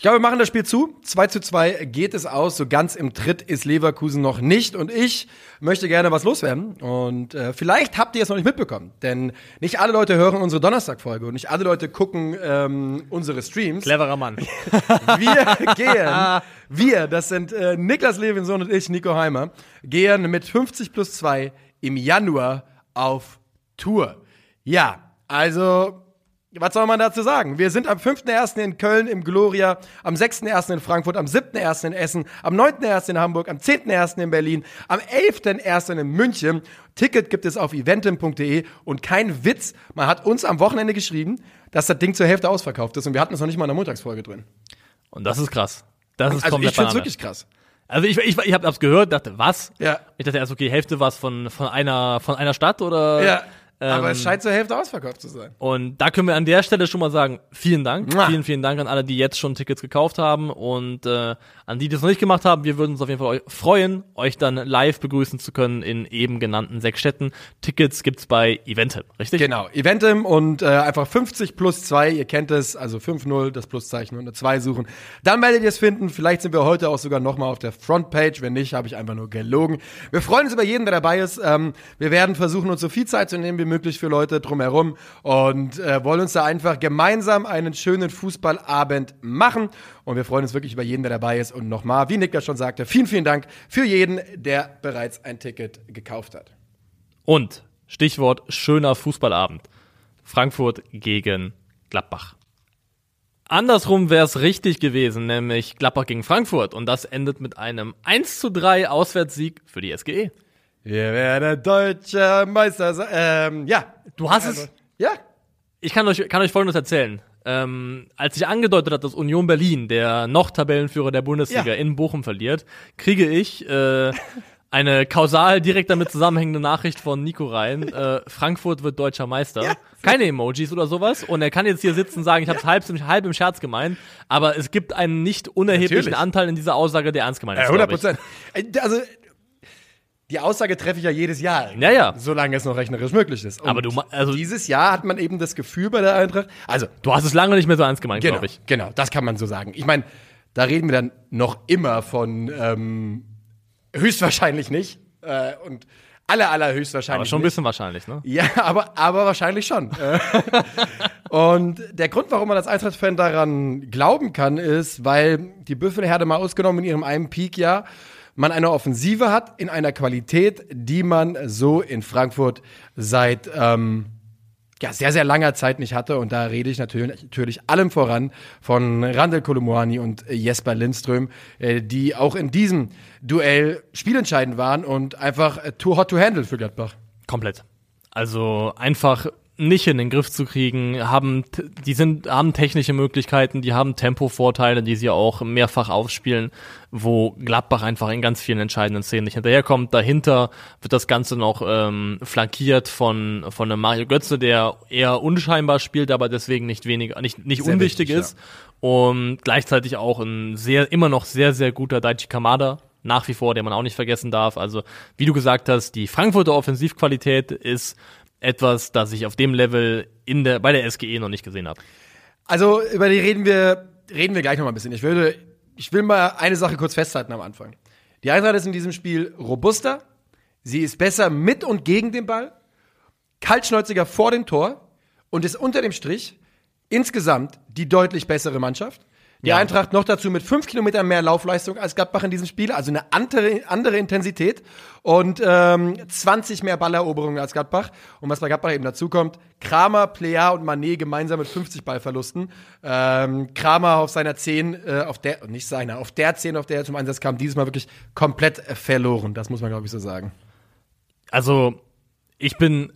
Ich glaube, wir machen das Spiel zu. 2 zu 2 geht es aus. So ganz im Tritt ist Leverkusen noch nicht. Und ich möchte gerne was loswerden. Und äh, vielleicht habt ihr es noch nicht mitbekommen. Denn nicht alle Leute hören unsere Donnerstag-Folge und nicht alle Leute gucken ähm, unsere Streams. Cleverer Mann. Wir gehen, wir, das sind äh, Niklas Levinson und ich, Nico Heimer, gehen mit 50 plus 2 im Januar auf Tour. Ja, also, was soll man dazu sagen? Wir sind am 5.1. in Köln im Gloria, am 6.1. in Frankfurt, am 7.1. in Essen, am 9.1. in Hamburg, am 10.1. in Berlin, am 11.1. in München. Ticket gibt es auf eventim.de und kein Witz, man hat uns am Wochenende geschrieben, dass das Ding zur Hälfte ausverkauft ist und wir hatten es noch nicht mal in der Montagsfolge drin. Und das ist krass. Das ist Also komplett ich finde es wirklich krass. Also ich, ich, ich habe hab's gehört, dachte, was? Ja. Ich dachte erst, okay, Hälfte was von, von einer von einer Stadt oder Ja. Aber Ähm, es scheint zur Hälfte ausverkauft zu sein. Und da können wir an der Stelle schon mal sagen, vielen Dank. Mua. Vielen, vielen Dank an alle, die jetzt schon Tickets gekauft haben. Und äh, an die, die es noch nicht gemacht haben, wir würden uns auf jeden Fall eu- freuen, euch dann live begrüßen zu können in eben genannten sechs Städten. Tickets gibt's bei Eventim, richtig? Genau, Eventim und äh, einfach 50 plus 2, ihr kennt es, also 5-0, das Pluszeichen und eine 2 suchen. Dann werdet ihr es finden. Vielleicht sind wir heute auch sogar nochmal auf der Frontpage. Wenn nicht, habe ich einfach nur gelogen. Wir freuen uns über jeden, der dabei ist. Ähm, wir werden versuchen, uns so viel Zeit zu nehmen wie möglich für Leute drumherum und äh, wollen uns da einfach gemeinsam einen schönen Fußballabend machen. Und wir freuen uns wirklich über jeden, der dabei ist. Und nochmal, wie Nick das schon sagte, vielen, vielen Dank für jeden, der bereits ein Ticket gekauft hat. Und Stichwort schöner Fußballabend. Frankfurt gegen Gladbach. Andersrum wäre es richtig gewesen, nämlich Gladbach gegen Frankfurt. Und das endet mit einem 1 zu 3 Auswärtssieg für die. SGE. Wir werden deutscher Meister sein. Ähm, ja. Du hast Also, es. Ja. Ich kann euch, kann euch Folgendes erzählen. Ähm, als ich angedeutet hat, dass Union Berlin, der noch Tabellenführer der Bundesliga, Ja. in Bochum verliert, kriege ich äh, eine kausal direkt damit zusammenhängende Nachricht von Nico rein. Äh, Frankfurt wird deutscher Meister. Ja. Keine Emojis oder sowas. Und er kann jetzt hier sitzen und sagen, ich habe es halb, im- halb im Scherz gemeint. Aber es gibt einen nicht unerheblichen Natürlich. Anteil in dieser Aussage, der ernst gemeint Ja, ist. 100 glaub ich. Prozent. Äh, Also, die Aussage treffe ich ja jedes Jahr. Ja, ja. Solange es noch rechnerisch möglich ist. Und Aber du also- dieses Jahr hat man eben das Gefühl bei der Eintracht. Also, Du hast es lange nicht mehr so ernst gemeint, genau, glaube ich. genau, das kann man so sagen. Ich meine, da reden wir dann noch immer von ähm, höchstwahrscheinlich nicht. Äh, und aller, aller höchstwahrscheinlich Aber schon ein nicht. bisschen wahrscheinlich, ne? Ja, aber, aber wahrscheinlich schon. Äh, und der Grund, warum man als Eintracht-Fan daran glauben kann, ist, weil die Büffelherde mal ausgenommen in ihrem einen Peak ja man eine Offensive hat in einer Qualität, die man so in Frankfurt seit ähm, ja, sehr, sehr langer Zeit nicht hatte. Und da rede ich natürlich, natürlich allem voran von Randall Kolomoani und Jesper Lindström, äh, die auch in diesem Duell spielentscheidend waren und einfach äh, too hot to handle für Gladbach. Komplett. Also einfach nicht in den Griff zu kriegen, haben die sind haben technische Möglichkeiten, die haben Tempovorteile, die sie auch mehrfach aufspielen, wo Gladbach einfach in ganz vielen entscheidenden Szenen nicht hinterherkommt. Dahinter wird das Ganze noch ähm, flankiert von von einem Mario Götze, der eher unscheinbar spielt, aber deswegen nicht weniger nicht nicht Sehr unwichtig wichtig, ist und gleichzeitig auch ein sehr immer noch sehr sehr guter Daichi Kamada nach wie vor, den man auch nicht vergessen darf. Also, wie du gesagt hast, die Frankfurter Offensivqualität ist etwas, das ich auf dem Level in der, bei der SGE noch nicht gesehen habe. Also über die reden wir, reden wir gleich noch mal ein bisschen. Ich würde, ich will mal eine Sache kurz festhalten am Anfang. Die Eintracht ist in diesem Spiel robuster. Sie ist besser mit und gegen den Ball, kaltschnäuziger vor dem Tor und ist unter dem Strich insgesamt die deutlich bessere Mannschaft. Die Ja. Eintracht noch dazu mit fünf Kilometern mehr Laufleistung als Gladbach in diesem Spiel, also eine andere, andere Intensität und ähm, 20 mehr Balleroberungen als Gladbach. Und was bei Gladbach eben dazu kommt, Kramer, Plea und Manet gemeinsam mit 50 Ballverlusten. Ähm, Kramer auf seiner 10, äh, auf der, nicht seiner, auf der 10, auf der er zum Einsatz kam, dieses Mal wirklich komplett verloren. Das muss man, glaube ich, so sagen. Also, ich bin,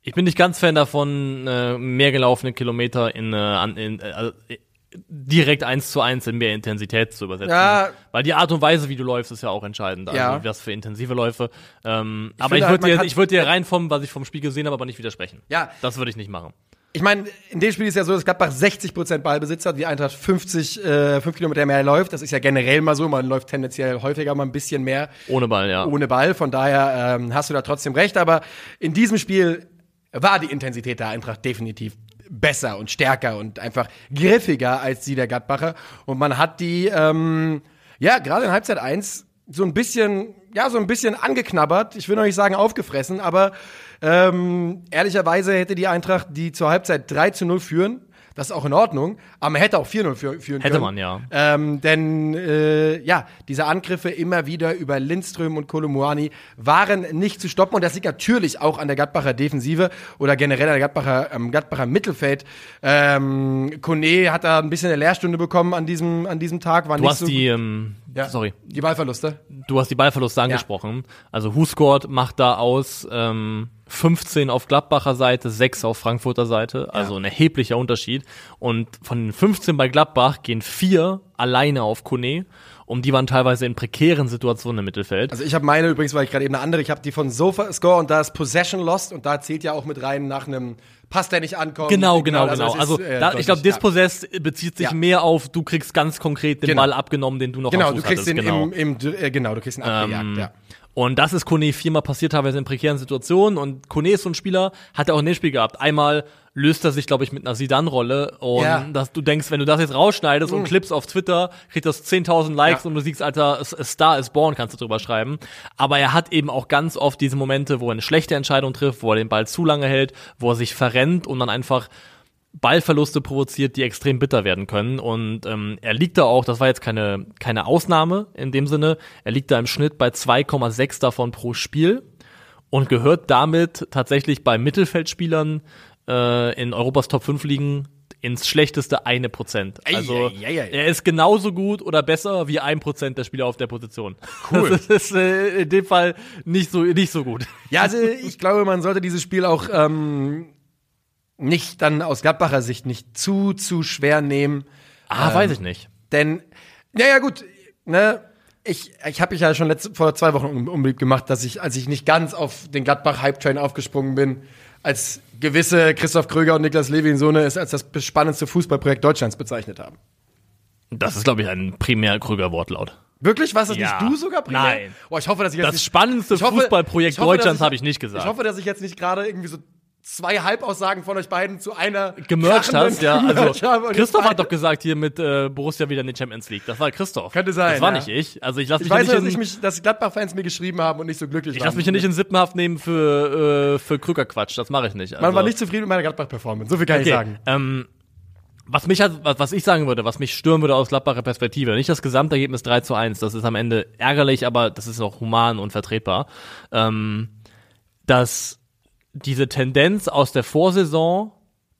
ich bin nicht ganz Fan davon, äh, mehr gelaufene Kilometer in, äh, in äh, direkt eins zu eins in mehr Intensität zu übersetzen. Ja. Weil die Art und Weise, wie du läufst, ist ja auch entscheidend. Also, Ja. was für intensive Läufe. Ähm, aber finde ich halt, würde man dir, ich würde dir rein vom, was ich vom Spiel gesehen habe, aber nicht widersprechen. Ja. Das würde ich nicht machen. Ich meine, in dem Spiel ist ja so, dass Gladbach 60% Ballbesitz hat, die Eintracht 50, äh, 5 Kilometer mehr läuft. Das ist ja generell mal so. Man läuft tendenziell häufiger mal ein bisschen mehr Ohne Ball, ja. ohne Ball. Von daher ähm, hast du da trotzdem recht. Aber in diesem Spiel war die Intensität der Eintracht definitiv besser und stärker und einfach griffiger als die der Gladbacher. Und man hat die, ähm, ja, gerade in Halbzeit 1 so ein bisschen, ja, so ein bisschen angeknabbert. Ich will noch nicht sagen aufgefressen, aber ähm, ehrlicherweise hätte die Eintracht die zur Halbzeit 3 zu 0 führen. Das ist auch in Ordnung, aber man hätte auch 4-0 führen können. Hätte man, ja. Ähm, denn äh, ja, diese Angriffe immer wieder über Lindström und Kolomuani waren nicht zu stoppen. Und das liegt natürlich auch an der Gladbacher Defensive oder generell an der Gladbacher, am Gladbacher Mittelfeld. Ähm, Kone hat da ein bisschen eine Lehrstunde bekommen an diesem, an diesem Tag. War Du nicht hast so die, ähm, ja, sorry, die Ballverluste. du hast die Ballverluste angesprochen. Also Husgord macht da aus ähm, 15 auf Gladbacher Seite, 6 auf Frankfurter Seite, also ein erheblicher Unterschied. Und von den 15 bei Gladbach gehen vier alleine auf Kone und die waren teilweise in prekären Situationen im Mittelfeld. Also ich habe meine übrigens, weil ich gerade eben eine andere, ich habe die von Sofa Score und da ist Possession Lost und da zählt ja auch mit rein nach einem Pass, der nicht ankommt. Genau, genau, also genau. ist, Also, äh, da, ich glaube, ja. Dispossess bezieht sich Ja. mehr auf, du kriegst ganz konkret den Genau. Ball abgenommen, den du noch Genau, am du Fuß kriegst hattest, den genau. im, im äh, genau, du kriegst ihn abgejagt, Ähm, ja. Und das ist Kone viermal passiert, teilweise in prekären Situationen. Und Kone ist so ein Spieler, hat er auch in dem Spiel gehabt. Einmal löst er sich, glaube ich, mit einer Sidan-Rolle. Und Ja. Dass du denkst, wenn du das jetzt rausschneidest und clips auf Twitter, kriegt das 10.000 Likes Ja. und du siehst, Alter, Star is born, kannst du drüber schreiben. Aber er hat eben auch ganz oft diese Momente, wo er eine schlechte Entscheidung trifft, wo er den Ball zu lange hält, wo er sich verrennt und dann einfach Ballverluste provoziert, die extrem bitter werden können. Und ähm, er liegt da auch, das war jetzt keine, keine Ausnahme in dem Sinne, er liegt da im Schnitt bei 2,6 davon pro Spiel und gehört damit tatsächlich bei Mittelfeldspielern äh, in Europas Top 5 Ligen ins schlechteste eine Prozent. Also ei, ei, ei. er ist genauso gut oder besser wie ein Prozent der Spieler auf der Position. Cool. Das ist äh, in dem Fall nicht so nicht so gut. Ja, also ich glaube, man sollte dieses Spiel auch ähm, nicht dann aus Gladbacher Sicht nicht zu, zu schwer nehmen. Ah, Ähm, weiß ich nicht. Denn, naja, gut, ne, ich, ich habe mich ja schon letzte, vor zwei Wochen unbeliebt gemacht, dass ich, als ich nicht ganz auf den Gladbach-Hype-Train aufgesprungen bin, als gewisse Christoph Kröger und Niklas Levin Sohne es als das spannendste Fußballprojekt Deutschlands bezeichnet haben. Das ist, glaube ich, ein primär Krüger Wortlaut. Wirklich? Was das Ja. nicht du sogar primär? Nein. Boah, ich hoffe, dass ich jetzt Das nicht, spannendste hoffe- Fußballprojekt hoffe, Deutschlands habe ich nicht gesagt. Ich hoffe, dass ich jetzt nicht gerade irgendwie so zwei Halbaussagen von euch beiden zu einer krachenden hast, ja. Also Christoph hat doch gesagt hier mit äh, Borussia wieder in die Champions League. Das war Christoph. Könnte sein, Das war ja. nicht ich. Also ich lasse Ich mich, weiß, ja dass, nicht ich mich, dass Gladbach-Fans mir geschrieben haben und nicht so glücklich ich waren. lass mich hier nicht in Sippenhaft nehmen für äh, für Krügerquatsch. Das mache ich nicht. Also, Man war nicht zufrieden mit meiner Gladbach-Performance. So viel kann ich okay. sagen. Ähm, was mich halt, was, was ich sagen würde, was mich stören würde aus Gladbacher Perspektive, nicht das Gesamtergebnis 3 zu 1, das ist am Ende ärgerlich, aber das ist auch human und vertretbar, ähm, dass diese Tendenz aus der Vorsaison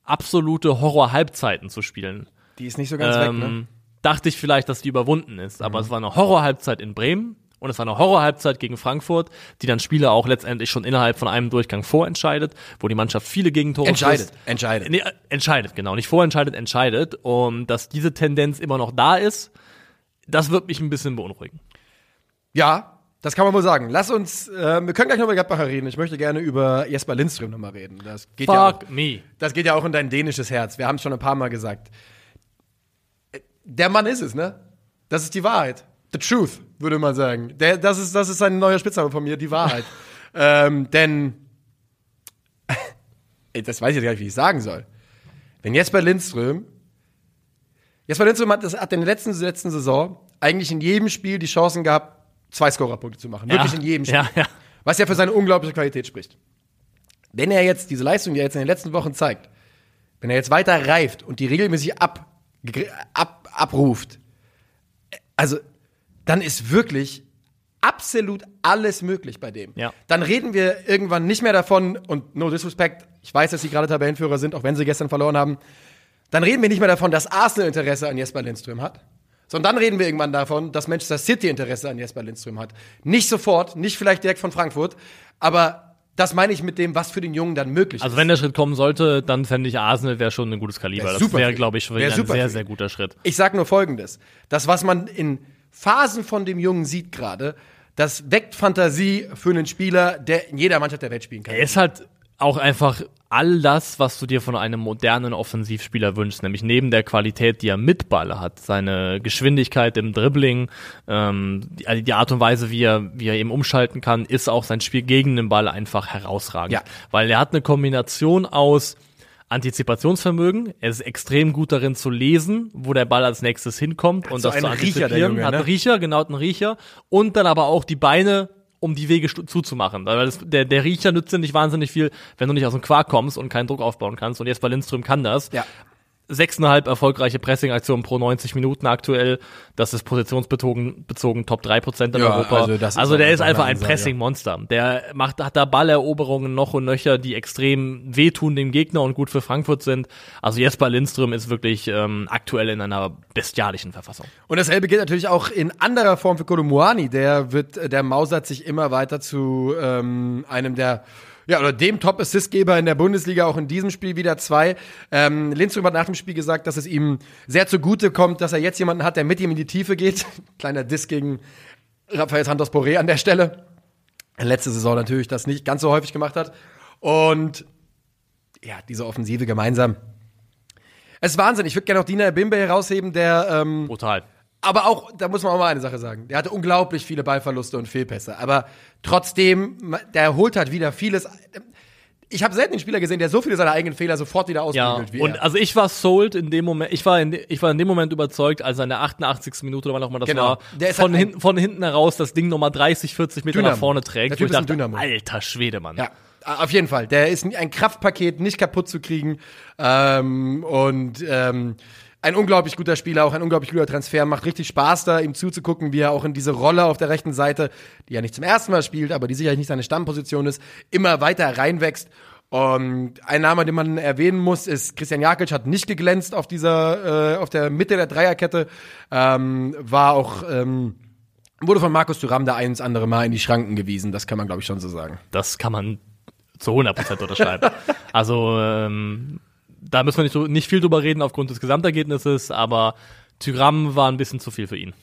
absolute Horror-Halbzeiten zu spielen, Die ist nicht so ganz ähm, weg, ne? dachte ich vielleicht, dass die überwunden ist. Aber Mhm. es war eine Horror-Halbzeit in Bremen und es war eine Horror-Halbzeit gegen Frankfurt, die dann Spiele auch letztendlich schon innerhalb von einem Durchgang vorentscheidet, wo die Mannschaft viele Gegentore Entscheidet, frisst. entscheidet. Nee, äh, entscheidet, genau. Nicht vorentscheidet, entscheidet. Und dass diese Tendenz immer noch da ist, das wird mich ein bisschen beunruhigen. Ja, das kann man wohl sagen. Lass uns, äh, wir können gleich noch über Gladbacher reden. Ich möchte gerne über Jesper Lindström nochmal reden. Das geht ja auch, Fuck me. das geht ja auch in dein dänisches Herz. Wir haben es schon ein paar Mal gesagt. Äh, Der Mann ist es, ne? Das ist die Wahrheit. The truth, würde man sagen. Der, das ist, das ist ein neuer Spitzname von mir, die Wahrheit. ähm, denn, das weiß ich jetzt gar nicht, wie ich sagen soll. Wenn Jesper Lindström, Jesper Lindström hat, das, hat in der letzten, letzten Saison eigentlich in jedem Spiel die Chancen gehabt, zwei Scorerpunkte zu machen. Wirklich Ja. in jedem Spiel. Ja, ja. Was ja für seine unglaubliche Qualität spricht. Wenn er jetzt diese Leistung, die er jetzt in den letzten Wochen zeigt, wenn er jetzt weiter reift und die regelmäßig ab, ab, abruft, also dann ist wirklich absolut alles möglich bei dem. Ja. Dann reden wir irgendwann nicht mehr davon, und no disrespect, ich weiß, dass sie gerade Tabellenführer sind, auch wenn sie gestern verloren haben, dann reden wir nicht mehr davon, dass Arsenal Interesse an Jesper Lindström hat, sondern dann reden wir irgendwann davon, dass Manchester City Interesse an Jesper Lindström hat. Nicht sofort, nicht vielleicht direkt von Frankfurt, aber das meine ich mit dem, was für den Jungen dann möglich Also ist. wenn der Schritt kommen sollte, dann fände ich Arsenal wäre schon ein gutes Kaliber. Wär Das wäre, glaube ich, Wär ein sehr, sehr guter Schritt. Ich sag nur Folgendes. Das, was man in Phasen von dem Jungen sieht gerade, das weckt Fantasie für einen Spieler, der in jeder Mannschaft der Welt spielen kann. Er ist halt auch einfach all das, was du dir von einem modernen Offensivspieler wünschst, nämlich neben der Qualität, die er mit Ball hat, seine Geschwindigkeit im Dribbling, ähm, die, also die Art und Weise, wie er, wie er eben umschalten kann, ist auch sein Spiel gegen den Ball einfach herausragend. Ja. Weil er hat eine Kombination aus Antizipationsvermögen, er ist extrem gut darin zu lesen, wo der Ball als nächstes hinkommt und so das zu einen Riecher, antizipieren. Junge, hat einen ne? Riecher, genau, hat einen Riecher und dann aber auch die Beine um die Wege zuzumachen. Weil das, der, der Riecher nützt dir nicht wahnsinnig viel, wenn du nicht aus dem Quark kommst und keinen Druck aufbauen kannst. Und jetzt bei Lindström kann das. Ja. Sechseinhalb erfolgreiche Pressing-Aktionen pro 90 Minuten aktuell. Das ist positionsbezogen bezogen Top 3% in Ja, Europa. also also der ist einfach ein. Pressing-Monster. Der macht, hat da Balleroberungen noch und nöcher, die extrem wehtun dem Gegner und gut für Frankfurt sind. Also Jesper Lindström ist wirklich ähm, aktuell in einer bestialischen Verfassung. Und dasselbe gilt natürlich auch in anderer Form für Kolumuani. Der wird, der mausert sich immer weiter zu ähm, einem der Ja, oder dem Top-Assist-Geber in der Bundesliga, auch in diesem Spiel wieder zwei. Ähm, Lindström hat nach dem Spiel gesagt, dass es ihm sehr zugute kommt, dass er jetzt jemanden hat, der mit ihm in die Tiefe geht. Kleiner Diss gegen Rafael Santos Boré an der Stelle. Letzte Saison natürlich das nicht ganz so häufig gemacht hat. Und ja, diese Offensive gemeinsam. Es ist Wahnsinn. Ich würde gerne noch Dina Bimbe herausheben, der ähm, Brutal. Aber auch, da muss man auch mal eine Sache sagen. Der hatte unglaublich viele Ballverluste und Fehlpässe. Aber trotzdem, der holt halt wieder vieles. Ich habe selten einen Spieler gesehen, der so viele seiner eigenen Fehler sofort wieder Ja, ausbügelt wie und er. also ich war sold in dem Moment, ich war in, ich war in dem Moment überzeugt, als er in der 88. Minute oder wann auch immer das Genau. war, Der ist von, halt hinten, von hinten heraus das Ding nochmal 30, 40 Meter Dynamo. nach vorne Der trägt. Wo ich dachte, Dynamo. alter Schwede, Mann. Ja, auf jeden Fall. Der ist ein Kraftpaket, nicht kaputt zu kriegen. Ähm, und ähm, ein unglaublich guter Spieler, auch ein unglaublich guter Transfer. Macht richtig Spaß da, ihm zuzugucken, wie er auch in diese Rolle auf der rechten Seite, die er nicht zum ersten Mal spielt, aber die sicherlich nicht seine Stammposition ist, immer weiter reinwächst. Und ein Name, den man erwähnen muss, ist Christian Jakic hat nicht geglänzt auf dieser, äh, auf der Mitte der Dreierkette, ähm, war auch ähm, wurde von Markus Thuram da eins andere Mal in die Schranken gewiesen. Das kann man, glaube ich, schon so sagen. Das kann man zu 100% unterschreiben. also, ähm, da müssen wir nicht, so- nicht viel drüber reden aufgrund des Gesamtergebnisses, aber Tyram war ein bisschen zu viel für ihn.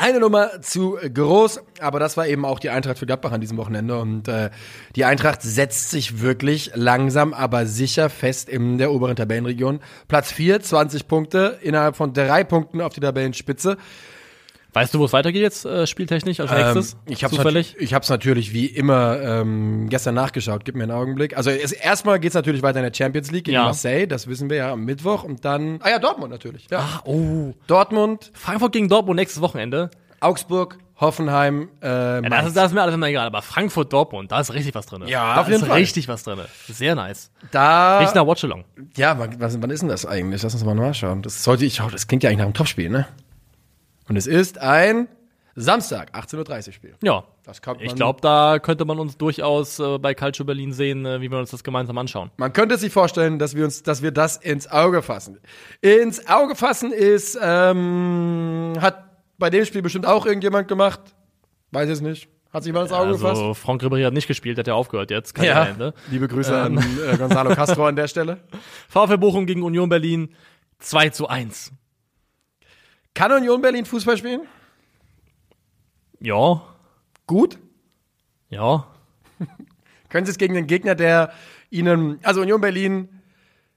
Eine Nummer zu groß, aber das war eben auch die Eintracht für Gladbach an diesem Wochenende. Und äh, die Eintracht setzt sich wirklich langsam, aber sicher fest in der oberen Tabellenregion. Platz 4, 20 Punkte, innerhalb von drei Punkten auf die Tabellenspitze. Weißt du, wo es weitergeht jetzt äh, spieltechnisch als nächstes? Ähm, ich habe Zufällig? ich hab's natürlich wie immer ähm, gestern nachgeschaut. Gib mir einen Augenblick. Also es, erstmal geht's natürlich weiter in der Champions League gegen Ja. Marseille, das wissen wir ja am Mittwoch. Und dann, ah ja, Dortmund natürlich. Ja. Ah, oh. Dortmund, Frankfurt gegen Dortmund nächstes Wochenende. Augsburg, Hoffenheim, äh, Ja, das, ist, das ist mir alles immer egal, aber Frankfurt Dortmund, da ist richtig was drin. Ja, da auf jeden ist Fall. richtig was drin. Sehr nice. Da, Richtig nach Watchalong. ja, wann, wann ist denn das eigentlich? Lass uns mal nachschauen. Das sollte ich, oh, das klingt ja eigentlich nach einem Topspiel, ne? Und es ist ein Samstag, 18.30 Uhr Spiel. Ja. Das kann Ich man- glaube, da könnte man uns durchaus äh, bei Calcio Berlin sehen, äh, wie wir uns das gemeinsam anschauen. Man könnte sich vorstellen, dass wir uns, dass wir das ins Auge fassen. Ins Auge fassen ist, ähm, hat bei dem Spiel bestimmt auch irgendjemand gemacht. Weiß es nicht. Hat sich mal ins Auge gefasst? Also Franck Ribéry hat nicht gespielt, hat ja aufgehört jetzt. Keine Ja. Ende. Liebe Grüße an äh, Gonzalo Castro an der Stelle. VfL Bochum gegen Union Berlin 2 zu 1. Kann Union Berlin Fußball spielen? Ja, Gut. ja. Können sie es gegen den Gegner, der ihnen, also Union Berlin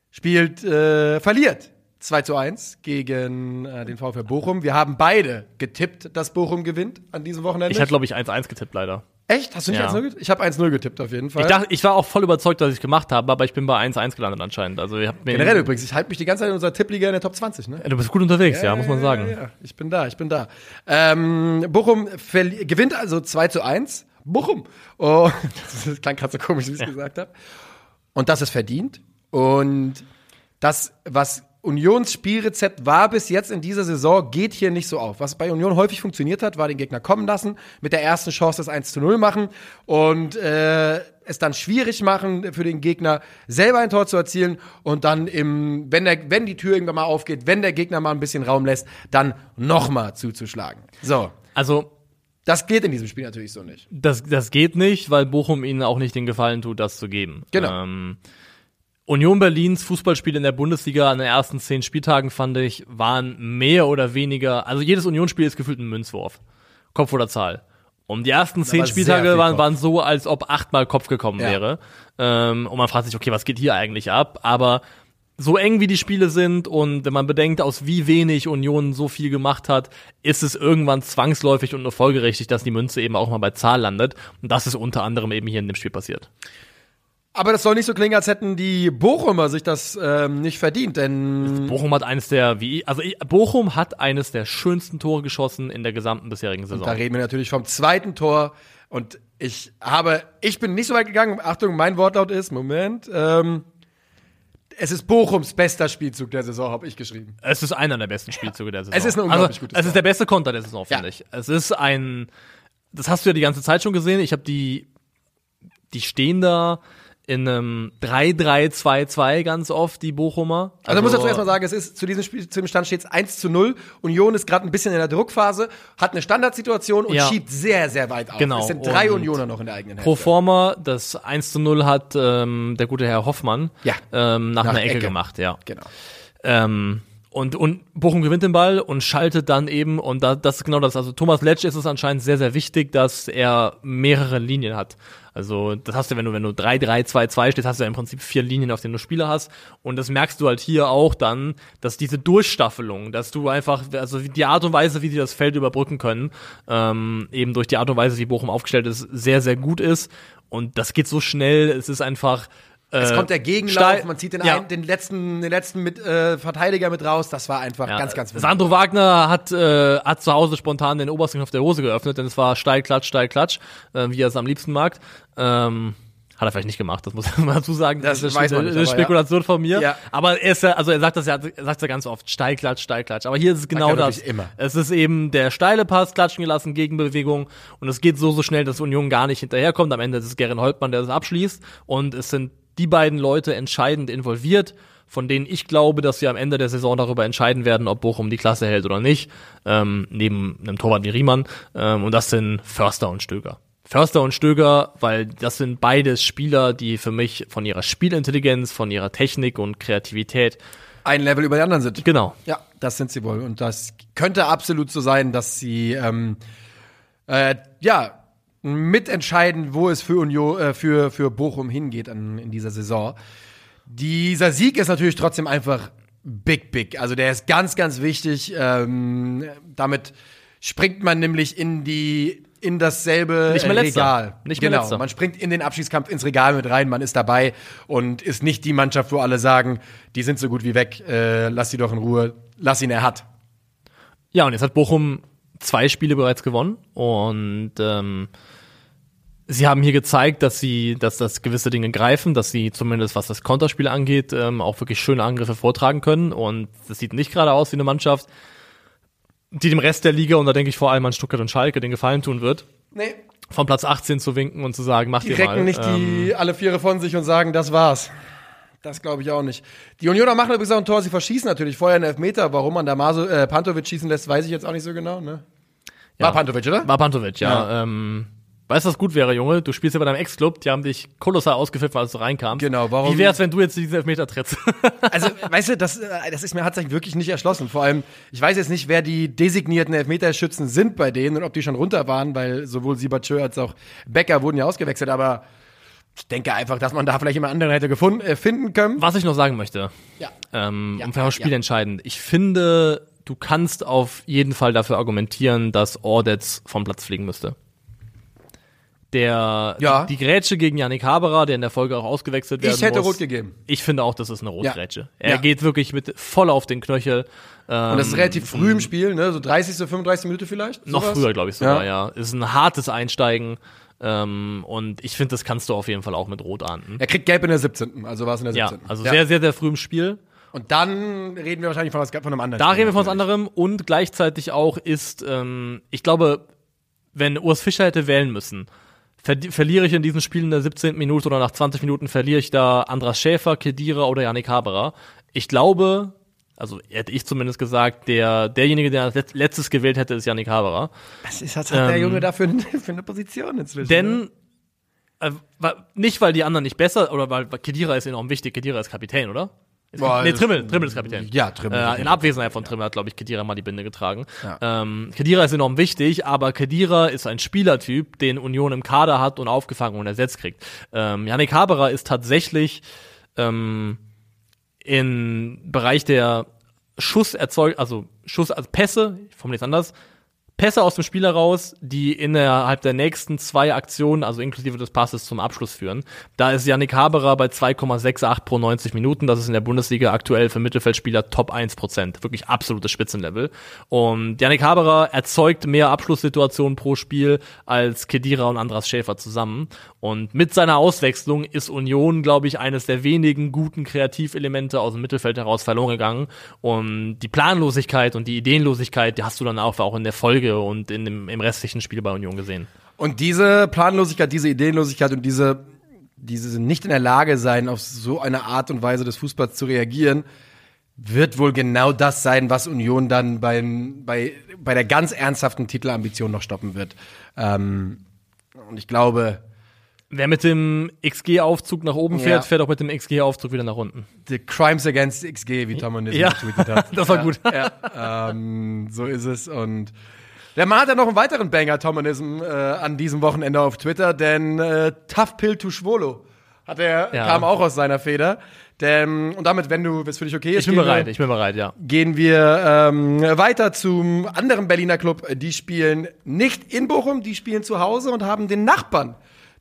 spielt, äh, verliert 2 zu 1 gegen äh, den VfL Bochum. Wir haben beide getippt, dass Bochum gewinnt an diesem Wochenende. Ich hatte, glaube ich, 1-1 getippt, leider. Echt? Hast du nicht Ja. 1-0 getippt? Ich habe 1-0 getippt auf jeden Fall. Ich, dachte, ich war auch voll überzeugt, dass ich es gemacht habe, aber ich bin bei 1-1 gelandet anscheinend. Also, ich hab mir Generell übrigens, ich halte mich die ganze Zeit in unserer Tippliga in der Top 20, ne? Ja, Du bist gut unterwegs, ja, muss man sagen. Ja, ja, ich bin da, ich bin da. Ähm, Bochum gewinnt also 2 zu 1. Bochum. Oh, das klang gerade so komisch, wie ich es gesagt habe. Und das ist verdient. Und das, was Unions Spielrezept war bis jetzt in dieser Saison, geht hier nicht so auf. Was bei Union häufig funktioniert hat, war den Gegner kommen lassen, mit der ersten Chance das 1 zu 0 machen und äh, es dann schwierig machen für den Gegner, selber ein Tor zu erzielen und dann im, wenn, der, wenn die Tür irgendwann mal aufgeht, wenn der Gegner mal ein bisschen Raum lässt, dann nochmal zuzuschlagen. So. Also, Das geht in diesem Spiel natürlich so nicht. das, das geht nicht, weil Bochum ihnen auch nicht den Gefallen tut, das zu geben. Genau. Ähm, Union Berlins Fußballspiel in der Bundesliga an den ersten zehn Spieltagen, fand ich, waren mehr oder weniger, also jedes Unionsspiel ist gefühlt ein Münzwurf. Kopf oder Zahl. Und die ersten zehn Spieltage waren, waren so, als ob achtmal Kopf gekommen Ja. wäre. Ähm, und man fragt sich, okay, was geht hier eigentlich ab? Aber so eng wie die Spiele sind und wenn man bedenkt, aus wie wenig Union so viel gemacht hat, ist es irgendwann zwangsläufig und nur folgerichtig, dass die Münze eben auch mal bei Zahl landet. Und das ist unter anderem eben hier in dem Spiel passiert. Aber das soll nicht so klingen, als hätten die Bochumer sich das ähm, nicht verdient, denn Bochum hat eines der, wie, also Bochum hat eines der schönsten Tore geschossen in der gesamten bisherigen Saison. Da reden wir natürlich vom zweiten Tor. Und ich habe, ich bin nicht so weit gegangen. Achtung, mein Wortlaut ist, Moment, ähm, es ist Bochums bester Spielzug der Saison, habe ich geschrieben. Es ist einer der besten Spielzüge der Saison. Es ist ein unglaublich also, gutes Es ist der beste Konter der Saison, finde Ja. ich. Es ist ein, das hast du ja die ganze Zeit schon gesehen. Ich habe die, die stehen da in einem 3-3-2-2 ganz oft, die Bochumer. Also, also muss dazu erstmal sagen, es ist zu diesem Spiel, zu dem Stand steht es 1 zu 0. Union ist gerade ein bisschen in der Druckphase, hat eine Standardsituation und Ja. schiebt sehr, sehr weit auf. Genau. Es sind drei Und Unioner noch in der eigenen Hälfte. forma, das 1 zu 0 hat ähm, der gute Herr Hoffmann Ja. ähm, nach, Nach einer Ecke, Ecke. gemacht, ja. Genau. Ähm, und, und Bochum gewinnt den Ball und schaltet dann eben, und da, das ist genau das. Also Thomas Letsch ist es anscheinend sehr, sehr wichtig, dass er mehrere Linien hat. Also das hast du, wenn du, wenn du 3-3-2-2 stehst, hast du ja im Prinzip vier Linien, auf denen du Spieler hast. Und das merkst du halt hier auch dann, dass diese Durchstaffelung, dass du einfach, also die Art und Weise, wie die das Feld überbrücken können, ähm, eben durch die Art und Weise, wie Bochum aufgestellt ist, sehr, sehr gut ist. Und das geht so schnell, es ist einfach. Es äh, kommt der Gegenlauf, steil- man zieht den, Ja. einen, den letzten, den letzten mit, äh, Verteidiger mit raus. Das war einfach Ja, ganz, ganz wichtig. Sandro Wagner hat, äh, hat zu Hause spontan den obersten Knopf der Hose geöffnet, denn es war steil, klatsch, steil, klatsch, äh, wie er es am liebsten mag. Ähm, hat er vielleicht nicht gemacht, das muss man dazu sagen. Das ist weiß man eine nicht, aber Spekulation von mir. Ja. Aber er ist ja, also er sagt das ja, er sagt ja ganz oft, steil, klatsch, steil, klatsch. Aber hier ist es genau das. immer. Es ist eben der steile Pass, klatschen gelassen, Gegenbewegung. Und es geht so, so schnell, dass Union gar nicht hinterherkommt. Am Ende ist es Geren Holtmann, der das abschließt. Und es sind die beiden Leute entscheidend involviert, von denen ich glaube, dass sie am Ende der Saison darüber entscheiden werden, ob Bochum die Klasse hält oder nicht. Ähm, neben einem Torwart wie Riemann. Ähm, und das sind Förster und Stöger. Förster und Stöger, weil das sind beides Spieler, die für mich von ihrer Spielintelligenz, von ihrer Technik und Kreativität Ein Level über die anderen sind. Genau. Ja, das sind sie wohl. Und das könnte absolut so sein, dass sie ähm, äh, ja mitentscheiden, wo es für Union, äh, für, für Bochum hingeht an, in dieser Saison. Dieser Sieg ist natürlich trotzdem einfach big, big. Also der ist ganz, ganz wichtig. Ähm, damit springt man nämlich in die in dasselbe Nicht mehr Letzter. Regal. Nicht mehr genau. Letzter. Man springt in den Abschiedskampf ins Regal mit rein, man ist dabei und ist nicht die Mannschaft, wo alle sagen, die sind so gut wie weg, äh, lass sie doch in Ruhe, lass ihn, er hat. Ja, und jetzt hat Bochum zwei Spiele bereits gewonnen und ähm, sie haben hier gezeigt, dass sie, dass das gewisse Dinge greifen, dass sie zumindest was das Konterspiel angeht, ähm, auch wirklich schöne Angriffe vortragen können und das sieht nicht gerade aus wie eine Mannschaft, die dem Rest der Liga und da denke ich vor allem an Stuttgart und Schalke den Gefallen tun wird, Nee, vom Platz 18 zu winken und zu sagen, mach die dir mal. recken nicht Ähm, die alle Viere von sich und sagen, das war's. Das glaube ich auch nicht. Die Unioner machen übrigens auch ein Tor, sie verschießen natürlich vorher einen Elfmeter. Warum man da Maso, äh, Pantovic schießen lässt, weiß ich jetzt auch nicht so genau. Ne? ja. War Pantovic, oder? War Pantovic, ja. Ähm, weißt du, was gut wäre, Junge? Du spielst ja bei deinem Ex-Club, die haben dich kolossal ausgepfiffen, als du reinkamst. Genau, warum- Wie wär's, wenn du jetzt diesen Elfmeter trittst? Also, weißt du, das, äh, das ist mir tatsächlich wirklich nicht erschlossen. Vor allem, ich weiß jetzt nicht, wer die designierten Elfmeterschützen sind bei denen und ob die schon runter waren, weil sowohl Siebertschö als auch Becker wurden ja ausgewechselt, aber ich denke einfach, dass man da vielleicht jemand anderen hätte gefunden, äh, finden können. Was ich noch sagen möchte, Ja. ähm, Ja, und für das ja. Spiel entscheidend. Ich finde, du kannst auf jeden Fall dafür argumentieren, dass Ordetz vom Platz fliegen müsste. Der, Ja. die, die Grätsche gegen Yannick Haberer, der in der Folge auch ausgewechselt werden Ich hätte muss. rot gegeben. Ich finde auch, das ist eine Rotgrätsche. Er Ja. geht wirklich mit voll auf den Knöchel. Ähm, Und das ist relativ früh im Spiel, ne? So 30. 35 Minuten vielleicht? Noch sowas? früher, glaube ich sogar, ja. Ist ein hartes Einsteigen. Ähm, und ich finde, das kannst du auf jeden Fall auch mit Rot ahnden. Er kriegt Gelb in der 17. Also war es in der Ja, 17. also sehr, sehr, sehr früh im Spiel. Und dann reden wir wahrscheinlich von, was, von einem anderen. Da Spiel reden wir von was anderem und gleichzeitig auch ist, ähm, ich glaube, wenn Urs Fischer hätte wählen müssen, ver verliere ich in diesem Spiel in der 17. Minute oder nach 20 Minuten verliere ich da Andras Schäfer, Kedira oder Yannick Haberer. Ich glaube, also hätte ich zumindest gesagt, der derjenige, der als letzt- letztes gewählt hätte, ist Yannick Haberer. Was ist, was hat der Ähm, Junge da für, eine- für eine Position inzwischen? ne? Denn äh, wa- nicht, weil die anderen nicht besser, oder weil, weil Kedira ist enorm wichtig, Kedira ist Kapitän, oder? Boah, nee, das- Trimmel, Trimmel ist Kapitän. Ja, Trimmel Äh, in. Abwesenheit von Trimmel hat, glaube ich, Kedira mal die Binde getragen. Ja. Ähm, Kedira ist enorm wichtig, aber Kedira ist ein Spielertyp, den Union im Kader hat und aufgefangen und ersetzt kriegt. Ähm, Yannick Haberer ist tatsächlich ähm, im Bereich der Schusserzeug, also Schuss, also Pässe, ich formuliere es anders, Pässe aus dem Spiel heraus, die innerhalb der nächsten zwei Aktionen, also inklusive des Passes zum Abschluss führen. Da ist Yannick Haberer bei 2,68 pro 90 Minuten. Das ist in der Bundesliga aktuell für Mittelfeldspieler Top 1 Prozent. Wirklich absolutes Spitzenlevel. Und Yannick Haberer erzeugt mehr Abschlusssituationen pro Spiel als Kedira und Andras Schäfer zusammen. Und mit seiner Auswechslung ist Union, glaube ich, eines der wenigen guten Kreativelemente aus dem Mittelfeld heraus verloren gegangen. Und die Planlosigkeit und die Ideenlosigkeit, die hast du dann auch, auch in der Folge und in dem, im restlichen Spiel bei Union gesehen. Und diese Planlosigkeit, diese Ideenlosigkeit und diese dieses nicht in der Lage sein, auf so eine Art und Weise des Fußballs zu reagieren, wird wohl genau das sein, was Union dann beim, bei, bei der ganz ernsthaften Titelambition noch stoppen wird. Ähm, und ich glaube, Wer mit dem XG-Aufzug nach oben fährt, Ja. fährt auch mit dem XG-Aufzug wieder nach unten. the Crimes Against XG, wie Tom Ja, getweetet hat. das war gut. Ja, ähm, so ist es. Und der Mann hat ja noch einen weiteren Banger, Tomonism, äh, an diesem Wochenende auf Twitter, denn äh, Tough Pill to Schwolo hat er, Ja. kam auch aus seiner Feder. Denn, und damit, wenn du, es für dich okay ist, Ich bin bereit, wir, ich bin bereit, ja. gehen wir ähm, weiter zum anderen Berliner Club. Die spielen nicht in Bochum, die spielen zu Hause und haben den Nachbarn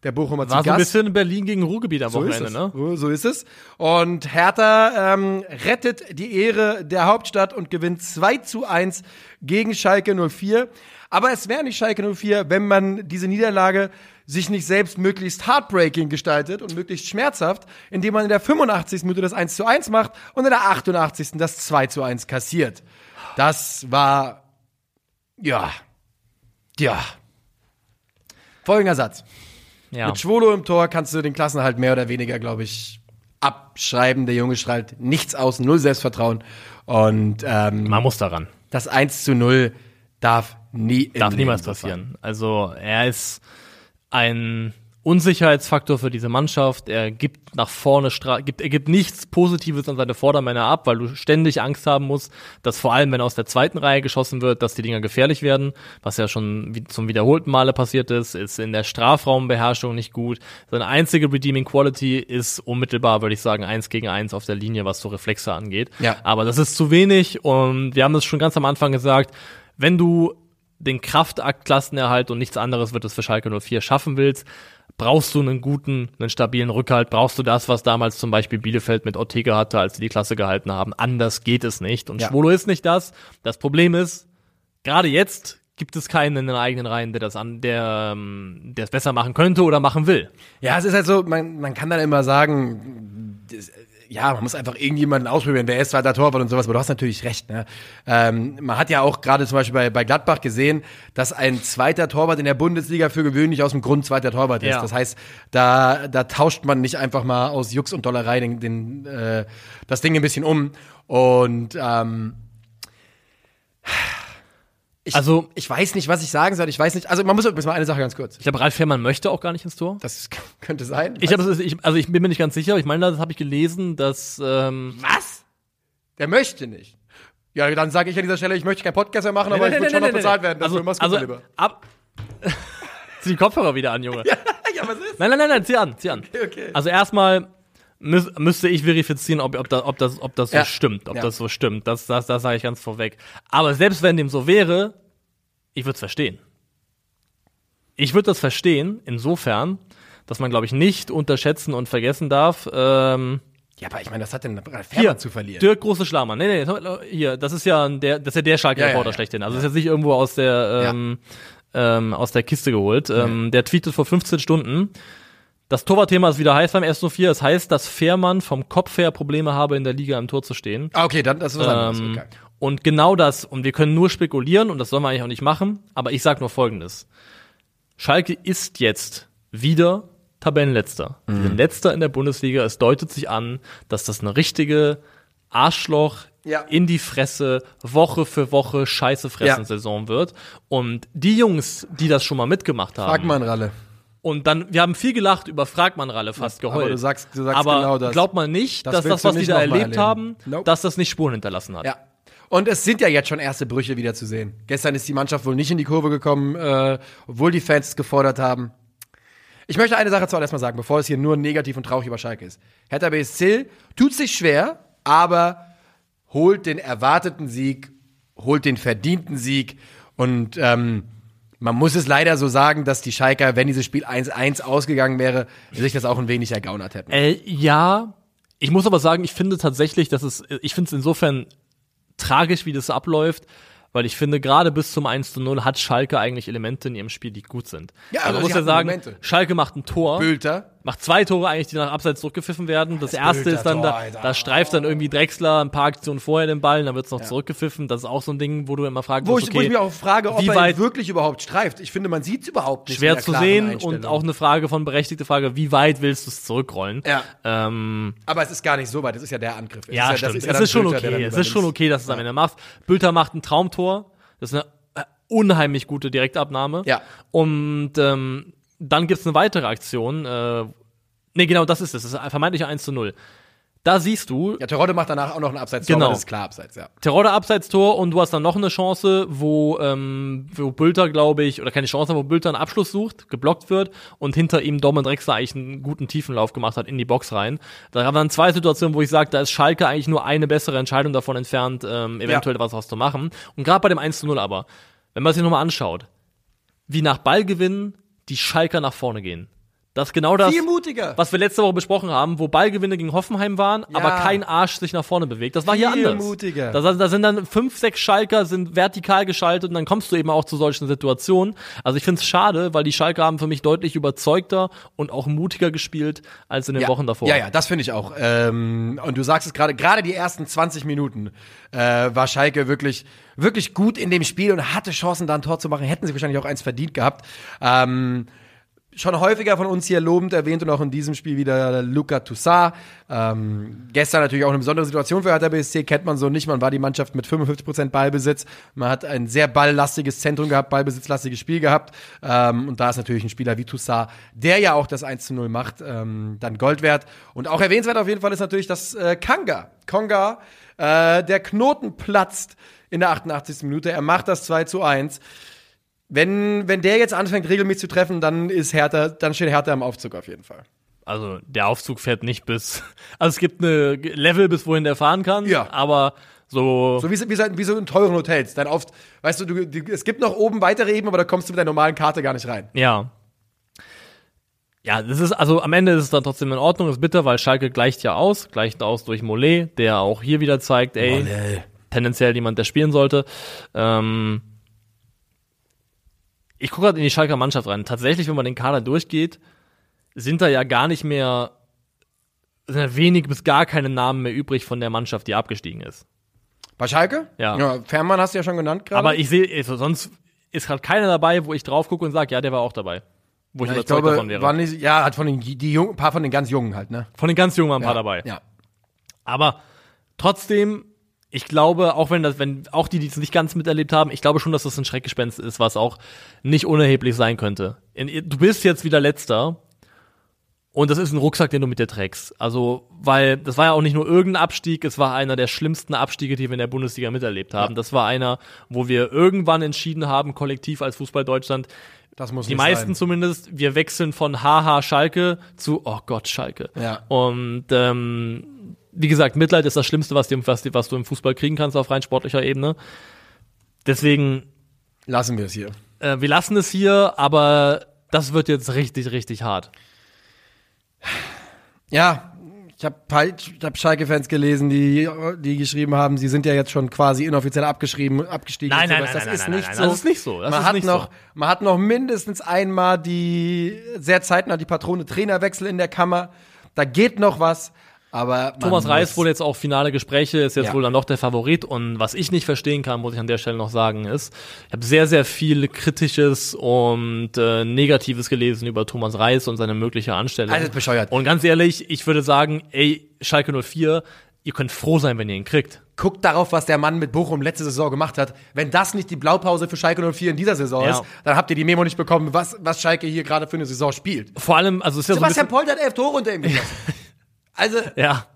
der Bochumer zu War so ein bisschen Berlin gegen Ruhrgebiet am So ist, Wochenende, es. ne? So- so ist es. Und Hertha ähm, rettet die Ehre der Hauptstadt und gewinnt 2 zu 1 gegen Schalke 04. Aber es wäre nicht Schalke 04, wenn man diese Niederlage sich nicht selbst möglichst heartbreaking gestaltet und möglichst schmerzhaft, indem man in der 85. Minute das 1 zu 1 macht und in der 88. das 2 zu 1 kassiert. Das war, ja, ja. Folgender Satz. Ja. Mit Schwolo im Tor kannst du den Klassenhalt mehr oder weniger, glaube ich, abschreiben. Der Junge strahlt nichts aus, null Selbstvertrauen. Und ähm, Man muss daran. das 1 zu 0 darf nie Darf niemals passieren. Also er ist ein Unsicherheitsfaktor für diese Mannschaft. Er gibt nach vorne, Stra gibt, er gibt nichts Positives an seine Vordermänner ab, weil du ständig Angst haben musst, dass vor allem, wenn aus der zweiten Reihe geschossen wird, dass die Dinger gefährlich werden, was ja schon wie, zum wiederholten Male passiert ist, ist in der Strafraumbeherrschung nicht gut. Seine einzige Redeeming Quality ist unmittelbar, würde ich sagen, eins gegen eins auf der Linie, was so Reflexe angeht. Ja. Aber das ist zu wenig und wir haben es schon ganz am Anfang gesagt, wenn du den Kraftakt Klassenerhalt und nichts anderes wird es für Schalke 04 schaffen willst, brauchst du einen guten, einen stabilen Rückhalt, brauchst du das, was damals zum Beispiel Bielefeld mit Ortega hatte, als sie die Klasse gehalten haben. Anders geht es nicht. Und Ja. Schwolo ist nicht das. Das Problem ist, gerade jetzt gibt es keinen in den eigenen Reihen, der das an, der, ähm, der es besser machen könnte oder machen will. Ja, es ist halt so, man, man kann dann immer sagen, ja, man muss einfach irgendjemanden ausprobieren, wer ist zweiter Torwart und sowas, aber du hast natürlich recht. Ne? Ähm, man hat ja auch gerade zum Beispiel bei, bei Gladbach gesehen, dass ein zweiter Torwart in der Bundesliga für gewöhnlich aus dem Grund zweiter Torwart ist. Ja. Das heißt, da, da tauscht man nicht einfach mal aus Jux und Dollerei den, den, äh, das Ding ein bisschen um. Und ähm, ich, Also- ich weiß nicht, was ich sagen soll. Ich weiß nicht. Also man muss jetzt mal eine Sache ganz kurz. Ich glaube, Ralf Fährmann möchte auch gar nicht ins Tor. Das könnte sein. Ich habe, ich, also ich bin mir nicht ganz sicher. Ich meine, das habe ich gelesen, dass ähm, Was? Der möchte nicht. Ja, dann sage ich an dieser Stelle, ich möchte keinen Podcast mehr machen, aber ich würde schon noch bezahlt werden. Also, Dafür mach's also gut, lieber. ab. zieh die Kopfhörer wieder an, Junge. ja, was ist? Nein, nein, nein, nein, zieh an, zieh an. okay. Also erstmal müsste ich verifizieren, ob, ob, da, ob das, ob das so Ja. stimmt, ob Ja. das so stimmt. Das, das, das sage ich ganz vorweg. Aber selbst wenn dem so wäre, ich würde es verstehen. Ich würde das verstehen, insofern, dass man, glaube ich, nicht unterschätzen und vergessen darf, ähm, Ja, aber ich meine, das hat denn Ralf hier, zu verlieren. Dirk Große Schlamann. Nee, nee, hier, das ist ja der, das ist ja der Schalke-Reporter Ja, ja, ja. schlechthin. Also das ist jetzt nicht irgendwo aus der, ähm, ähm, aus der Kiste geholt. Ähm, der tweetet vor 15 Stunden. Das Torwartthema ist wieder heiß beim S04. Es heißt, dass Fährmann vom Kopf her Probleme habe, in der Liga im Tor zu stehen. Ah, okay, dann das ist was anderes. Ähm, Okay. Und genau das, und wir können nur spekulieren, und das sollen wir eigentlich auch nicht machen, aber ich sag nur Folgendes. Schalke ist jetzt wieder Tabellenletzter. Mhm. Letzter in der Bundesliga. Es deutet sich an, dass das eine richtige Arschloch Ja. in die Fresse, Woche für Woche Scheiße fressen Ja. Saison wird. Und die Jungs, die das schon mal mitgemacht haben, Frag mal einen Ralle. und dann, wir haben viel gelacht über Fragmann-Ralle, fast geheult. Aber du sagst, du sagst Aber genau das. glaubt man nicht, Das dass das, was die da erlebt erleben. haben, Nope. dass das nicht Spuren hinterlassen hat. Ja. Und es sind ja jetzt schon erste Brüche wieder zu sehen. Gestern ist die Mannschaft wohl nicht in die Kurve gekommen, äh, obwohl die Fans es gefordert haben. Ich möchte eine Sache zuallererst mal sagen, bevor es hier nur negativ und traurig über Schalke ist. Hertha BSC tut sich schwer, aber holt den erwarteten Sieg, holt den verdienten Sieg und ähm, man muss es leider so sagen, dass die Schalker, wenn dieses Spiel 1-1 ausgegangen wäre, sich das auch ein wenig ergaunert hätten. Äh, ja, ich muss aber sagen, ich finde tatsächlich, dass es, ich finde es insofern tragisch, wie das abläuft, weil ich finde, gerade bis zum 1 zu 0 hat Schalke eigentlich Elemente in ihrem Spiel, die gut sind. Ja, Also man muss ja sagen, Momente. Schalke macht ein Tor. Bülter, Macht zwei Tore eigentlich, die nach Abseits zurückgepfiffen werden. Das, Das erste ist dann, da, da streift dann irgendwie Drexler ein paar Aktionen vorher den Ball, dann wird's noch zurückgepfiffen. Das ist auch so ein Ding, wo du immer fragst, Wo ich, okay, wo ich mich auch frage, ob wie er weit- wirklich überhaupt streift. Ich finde, man sieht es überhaupt nicht. schwer zu sehen und auch eine Frage von berechtigte Frage, wie weit willst du es zurückrollen? Ja. Ähm, Aber es ist gar nicht so weit. Das ist ja der Angriff. Es ja, ist stimmt. das es dann ist schon Bülter, okay. Es ist schon okay, dass es am Ende machst. Bülter macht ein Traumtor. Das ist eine unheimlich gute Direktabnahme. Ja. Und ähm, dann gibt's eine weitere Aktion. Äh, nee, genau, das ist es. Das ist ein vermeintlicher 1 zu 0. Da siehst du, Ja, Terodde macht danach auch noch ein Abseits. Genau. Das ist klar Abseits, ja. Terodde Abseitstor und du hast dann noch eine Chance, wo, ähm, wo Bülter, glaube ich, oder keine Chance, wo Bülter einen Abschluss sucht, geblockt wird und hinter ihm Dortmund Drexler eigentlich einen guten Tiefenlauf gemacht hat in die Box rein. Da haben wir dann zwei Situationen, wo ich sage, da ist Schalke eigentlich nur eine bessere Entscheidung davon entfernt, ähm, eventuell was draus zu machen. Und gerade bei dem 1 zu 0 aber, wenn man sich nochmal anschaut, wie nach Ballgewinn die Schalker nach vorne gehen. Das ist genau das, Viel mutiger. was wir letzte Woche besprochen haben, wo Ballgewinne gegen Hoffenheim waren, aber kein Arsch sich nach vorne bewegt. Das war hier Viel anders. mutiger. Da, da sind dann fünf, sechs Schalker sind vertikal geschaltet und dann kommst du eben auch zu solchen Situationen. Also ich finde es schade, weil die Schalker haben für mich deutlich überzeugter und auch mutiger gespielt als in den ja. Wochen davor. Ja, ja, das finde ich auch. Ähm, und du sagst es gerade, gerade die ersten 20 Minuten äh, war Schalke wirklich, wirklich gut in dem Spiel und hatte Chancen, da ein Tor zu machen. Hätten sie wahrscheinlich auch eins verdient gehabt. Ähm, schon häufiger von uns hier lobend erwähnt und auch in diesem Spiel wieder Luca Toussaint. Ähm, gestern natürlich auch eine besondere Situation für Hertha BSC, kennt man so nicht. Man war die Mannschaft mit 55% Ballbesitz. Man hat ein sehr balllastiges Zentrum gehabt, ballbesitzlastiges Spiel gehabt. Ähm, und da ist natürlich ein Spieler wie Toussaint, der ja auch das 1 zu 0 macht, ähm, dann Gold wert. Und auch erwähnenswert auf jeden Fall ist natürlich, dass äh, Kanga, Konga, äh, der Knoten platzt in der 88. Minute. Er macht das 2 zu 1. Wenn, wenn der jetzt anfängt, regelmäßig zu treffen, dann ist Hertha, dann steht Hertha im Aufzug auf jeden Fall. Also der Aufzug fährt nicht bis. Also es gibt eine Level, bis wohin der fahren kann. Ja. Aber so. So wie, so- wie, so- wie so in teuren Hotels. Dann oft, weißt du, du, du, es gibt noch oben weitere Ebenen, aber da kommst du mit der normalen Karte gar nicht rein. Ja. Ja, das ist, also am Ende ist es dann trotzdem in Ordnung, ist bitter, weil Schalke gleicht ja aus, gleicht aus durch Mollet, der auch hier wieder zeigt, ey, tendenziell jemand, der spielen sollte. Ähm, ich gucke gerade in die Schalker Mannschaft rein. Tatsächlich, wenn man den Kader durchgeht, sind da ja gar nicht mehr, sind ja wenig bis gar keine Namen mehr übrig von der Mannschaft, die abgestiegen ist. Bei Schalke? Ja. ja Fährmann hast du ja schon genannt gerade. Aber ich sehe, also sonst ist gerade keiner dabei, wo ich drauf gucke und sage, ja, der war auch dabei. Wo ich ja, ich überzeugt glaube, davon wäre. nicht, ja, hat von den, die Jungen, paar von den ganz Jungen halt, ne? Von den ganz Jungen waren ein paar ja. dabei. Ja. Aber trotzdem, ich glaube, auch wenn das, wenn auch die, die es nicht ganz miterlebt haben, ich glaube schon, dass das ein Schreckgespenst ist, was auch nicht unerheblich sein könnte. Du bist jetzt wieder letzter und das ist ein Rucksack, den du mit dir trägst. Also, weil das war ja auch nicht nur irgendein Abstieg, es war einer der schlimmsten Abstiege, die wir in der Bundesliga miterlebt haben. Das war einer, wo wir irgendwann entschieden haben, kollektiv als Fußball Deutschland, Das muss die meisten sein. zumindest, wir wechseln von Haha Schalke zu Oh Gott Schalke. Ja. Und ähm, wie gesagt, Mitleid ist das Schlimmste, was, dir, was, was du im Fußball kriegen kannst auf rein sportlicher Ebene. Deswegen, Lassen wir es hier. äh, wir lassen es hier, aber das wird jetzt richtig, richtig hart. Ja, ich habe ich hab Schalke-Fans gelesen, die, die geschrieben haben, sie sind ja jetzt schon quasi inoffiziell abgeschrieben, abgestiegen. Nein, nein, das nein, ist nein, nicht nein, so. das ist nicht so, das man ist hat noch, so. man hat noch mindestens einmal die sehr zeitnah die Patrone Trainerwechsel in der Kammer. Da geht noch was, aber Thomas Reis wohl jetzt auch finale Gespräche, ist jetzt Ja. wohl dann doch der Favorit. Und was ich nicht verstehen kann, muss ich an der Stelle noch sagen, ist, ich habe sehr, sehr viel Kritisches und äh, Negatives gelesen über Thomas Reis und seine mögliche Anstellung. Also, das ist bescheuert. Und ganz ehrlich, ich würde sagen, ey, Schalke 04, ihr könnt froh sein, wenn ihr ihn kriegt. Guckt darauf, was der Mann mit Bochum letzte Saison gemacht hat. Wenn das nicht die Blaupause für Schalke 04 in dieser Saison Ja. ist, dann habt ihr die Memo nicht bekommen, was, was Schalke hier gerade für eine Saison spielt. Vor allem, also es ist ja so ein Sebastian bisschen, Polt hat elf Tore unter ihm geschossen. Also, ja.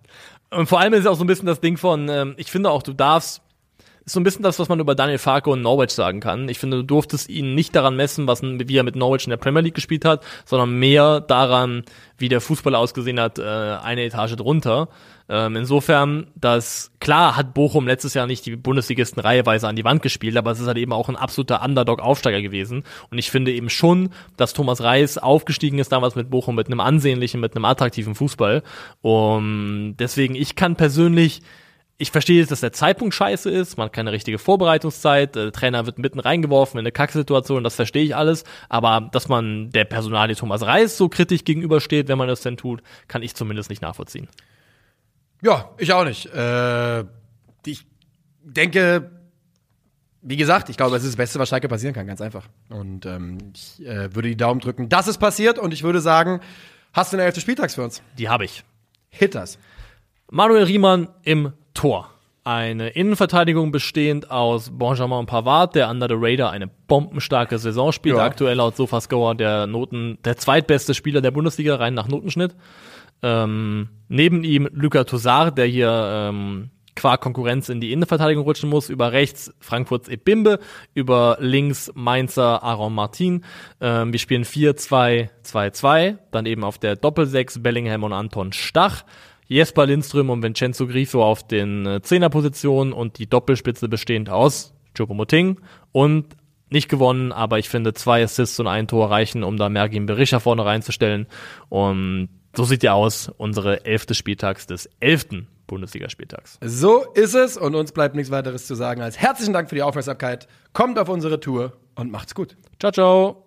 Und vor allem ist es auch so ein bisschen das Ding von, ähm, ich finde auch, du darfst, ist so ein bisschen das, was man über Daniel Farke und Norwich sagen kann. Ich finde, du durftest ihn nicht daran messen, was, wie er mit Norwich in der Premier League gespielt hat, sondern mehr daran, wie der Fußball ausgesehen hat, äh, eine Etage drunter. Ähm, insofern, dass klar hat Bochum letztes Jahr nicht die Bundesligisten reiheweise an die Wand gespielt, aber es ist halt eben auch ein absoluter Underdog-Aufsteiger gewesen. Und ich finde eben schon, dass Thomas Reis aufgestiegen ist damals mit Bochum mit einem ansehnlichen, mit einem attraktiven Fußball. Und deswegen, ich kann persönlich ich verstehe, dass der Zeitpunkt scheiße ist, man hat keine richtige Vorbereitungszeit, der Trainer wird mitten reingeworfen in eine Kacksituation, das verstehe ich alles, aber dass man der Personalie Thomas Reis so kritisch gegenübersteht, wenn man das denn tut, kann ich zumindest nicht nachvollziehen. Ja, ich auch nicht. Äh, ich denke, wie gesagt, ich glaube, es ist das Beste, was Schalke passieren kann, ganz einfach. Und ähm, ich äh, würde die Daumen drücken, dass es passiert und ich würde sagen, hast du eine elfte Spieltags für uns? Die habe ich. Hitters. Manuel Riemann im Tor. Eine Innenverteidigung bestehend aus Benjamin Pavard, der under the radar eine bombenstarke Saison spielt, Ja. aktuell laut Sofascore der Noten, der zweitbeste Spieler der Bundesliga rein nach Notenschnitt. Ähm, neben ihm Luka Toussaint, der hier ähm, qua Konkurrenz in die Innenverteidigung rutschen muss. Über rechts Frankfurts Ebimbe, über links Mainzer Aaron Martin. Ähm, wir spielen 4-2-2-2. Dann eben auf der Doppelsechs Bellingham und Anton Stach. Jesper Lindström und Vincenzo Grifo auf den äh, Zehnerpositionen und die Doppelspitze bestehend aus Choupo-Moting und nicht gewonnen, aber ich finde zwei Assists und ein Tor reichen, um da Mergin Berisha vorne reinzustellen. Und so sieht ja aus unsere elfte Spieltags des elften Bundesligaspieltags. So ist es und uns bleibt nichts weiteres zu sagen als herzlichen Dank für die Aufmerksamkeit. Kommt auf unsere Tour und macht's gut. Ciao, ciao.